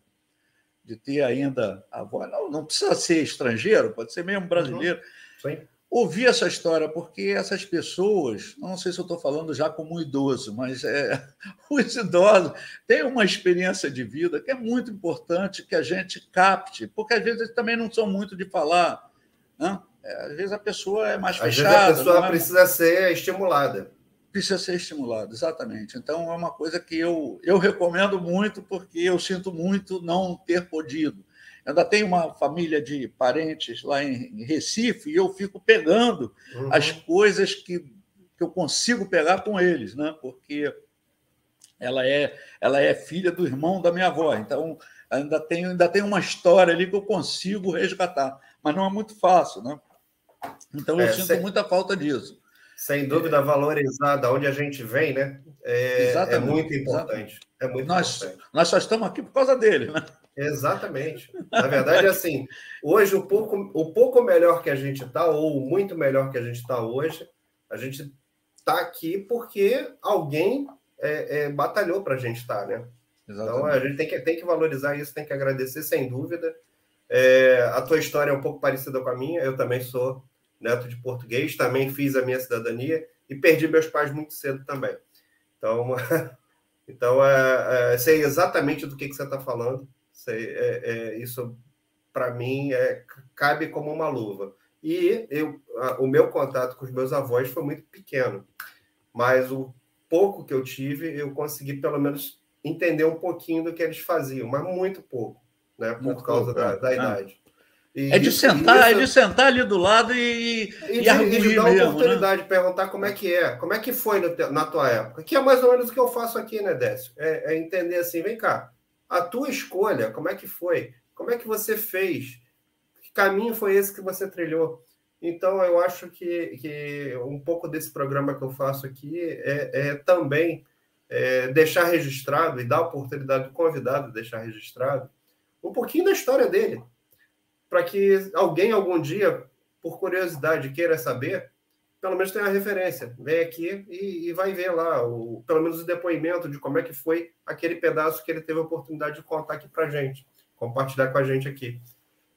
de ter ainda a voz, não, não precisa ser estrangeiro, pode ser mesmo brasileiro, uhum ouvir essa história, porque essas pessoas, não sei se eu estou falando já como um idoso, mas é, os idosos têm uma experiência de vida que é muito importante que a gente capte, porque às vezes eles também não são muito de falar. Né? É, às vezes a pessoa é mais às fechada. Vezes a pessoa é... precisa ser estimulada. Precisa ser estimulada, exatamente. Então é uma coisa que eu, eu recomendo muito, porque eu sinto muito não ter podido ainda tenho uma família de parentes lá em Recife e eu fico pegando uhum. as coisas que, que eu consigo pegar com eles, né? porque ela é, ela é filha do irmão da minha avó, então ainda tem, ainda tem uma história ali que eu consigo resgatar, mas não é muito fácil, né? Então eu é, sinto sem, muita falta disso. Sem dúvida, valorizar da onde a gente vem, né? É, é muito importante. É muito nós, importante. nós só estamos aqui por causa dele, né? Exatamente. Na verdade, assim, hoje o pouco, o pouco melhor que a gente está, ou muito melhor que a gente está hoje, a gente está aqui porque alguém é, é, batalhou para a gente estar, tá, né? Exatamente. Então a gente tem que, tem que valorizar isso, tem que agradecer, sem dúvida. É, a tua história é um pouco parecida com a minha, eu também sou neto de português, também fiz a minha cidadania e perdi meus pais muito cedo também. Então, então é, é, sei exatamente do que, que você está falando. Sei, é, é, isso, para mim, é, cabe como uma luva. E eu, a, o meu contato com os meus avós foi muito pequeno, mas o pouco que eu tive, eu consegui pelo menos entender um pouquinho do que eles faziam, mas muito pouco, né, por muito causa pouco, da, é. da, idade. E é de isso, sentar, isso, é de sentar ali do lado e, e, e, de, e de dar mesmo, oportunidade né? de perguntar como é que é, como é que foi no, na tua época, que é mais ou menos o que eu faço aqui, né, Décio? É, é entender assim, vem cá, a tua escolha, como é que foi? Como é que você fez? Que caminho foi esse que você trilhou? Então, eu acho que, que um pouco desse programa que eu faço aqui é, é também é, deixar registrado e dar a oportunidade do convidado deixar registrado um pouquinho da história dele, para que alguém algum dia, por curiosidade, queira saber, pelo menos tenha a referência. Vem aqui e, e, vai ver lá, o, pelo menos o depoimento de como é que foi aquele pedaço que ele teve a oportunidade de contar aqui para gente, compartilhar com a gente aqui.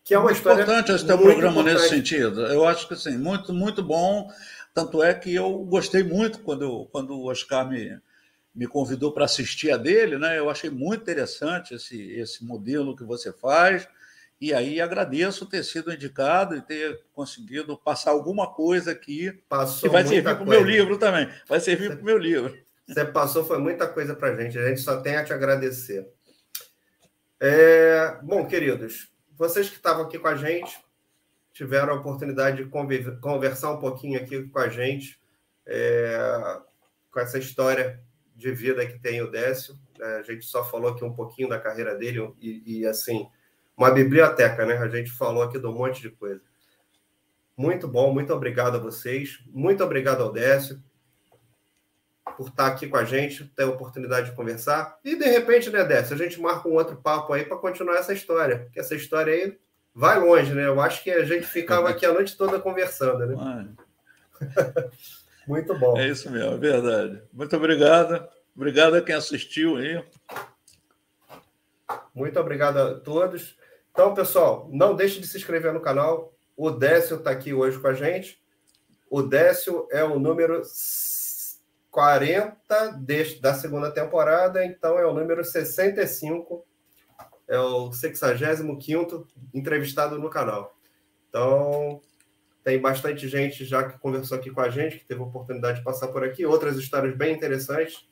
Que é uma muito história. importante esse teu programa importante. nesse sentido. Eu acho que assim, muito, muito bom. Tanto é que eu gostei muito quando, quando o Oscar me, me convidou para assistir a dele, né? Eu achei muito interessante esse, esse modelo que você faz. E aí agradeço ter sido indicado e ter conseguido passar alguma coisa aqui Passou que vai servir para o meu livro também. Vai servir para o meu livro. Você passou, foi muita coisa para a gente. A gente só tem a te agradecer. É... Bom, queridos, vocês que estavam aqui com a gente, tiveram a oportunidade de conversar um pouquinho aqui com a gente, é... com essa história de vida que tem o Décio. É, a gente só falou aqui um pouquinho da carreira dele e, e, assim, uma biblioteca, né? A gente falou aqui de um monte de coisa. Muito bom, muito obrigado a vocês. Muito obrigado ao Décio por estar aqui com a gente, ter a oportunidade de conversar. E, de repente, né, Décio, a gente marca um outro papo aí para continuar essa história, porque essa história aí vai longe, né? Eu acho que a gente ficava aqui a noite toda conversando, né? Muito bom. É isso mesmo, é verdade. Muito obrigado. Obrigado a quem assistiu aí. Muito obrigado a todos. Então, pessoal, não deixe de se inscrever no canal. O Décio está aqui hoje com a gente. O Décio é o número 40 deste, da segunda temporada, então é o número 65. É o 65 entrevistado no canal. Então, tem bastante gente já que conversou aqui com a gente, que teve a oportunidade de passar por aqui, outras histórias bem interessantes.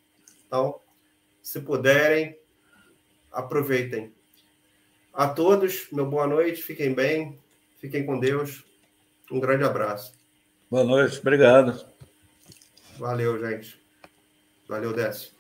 Então, se puderem, aproveitem. A todos, meu boa noite, fiquem bem, fiquem com Deus. Um grande abraço. Boa noite, obrigado. Valeu, gente. Valeu, Décio.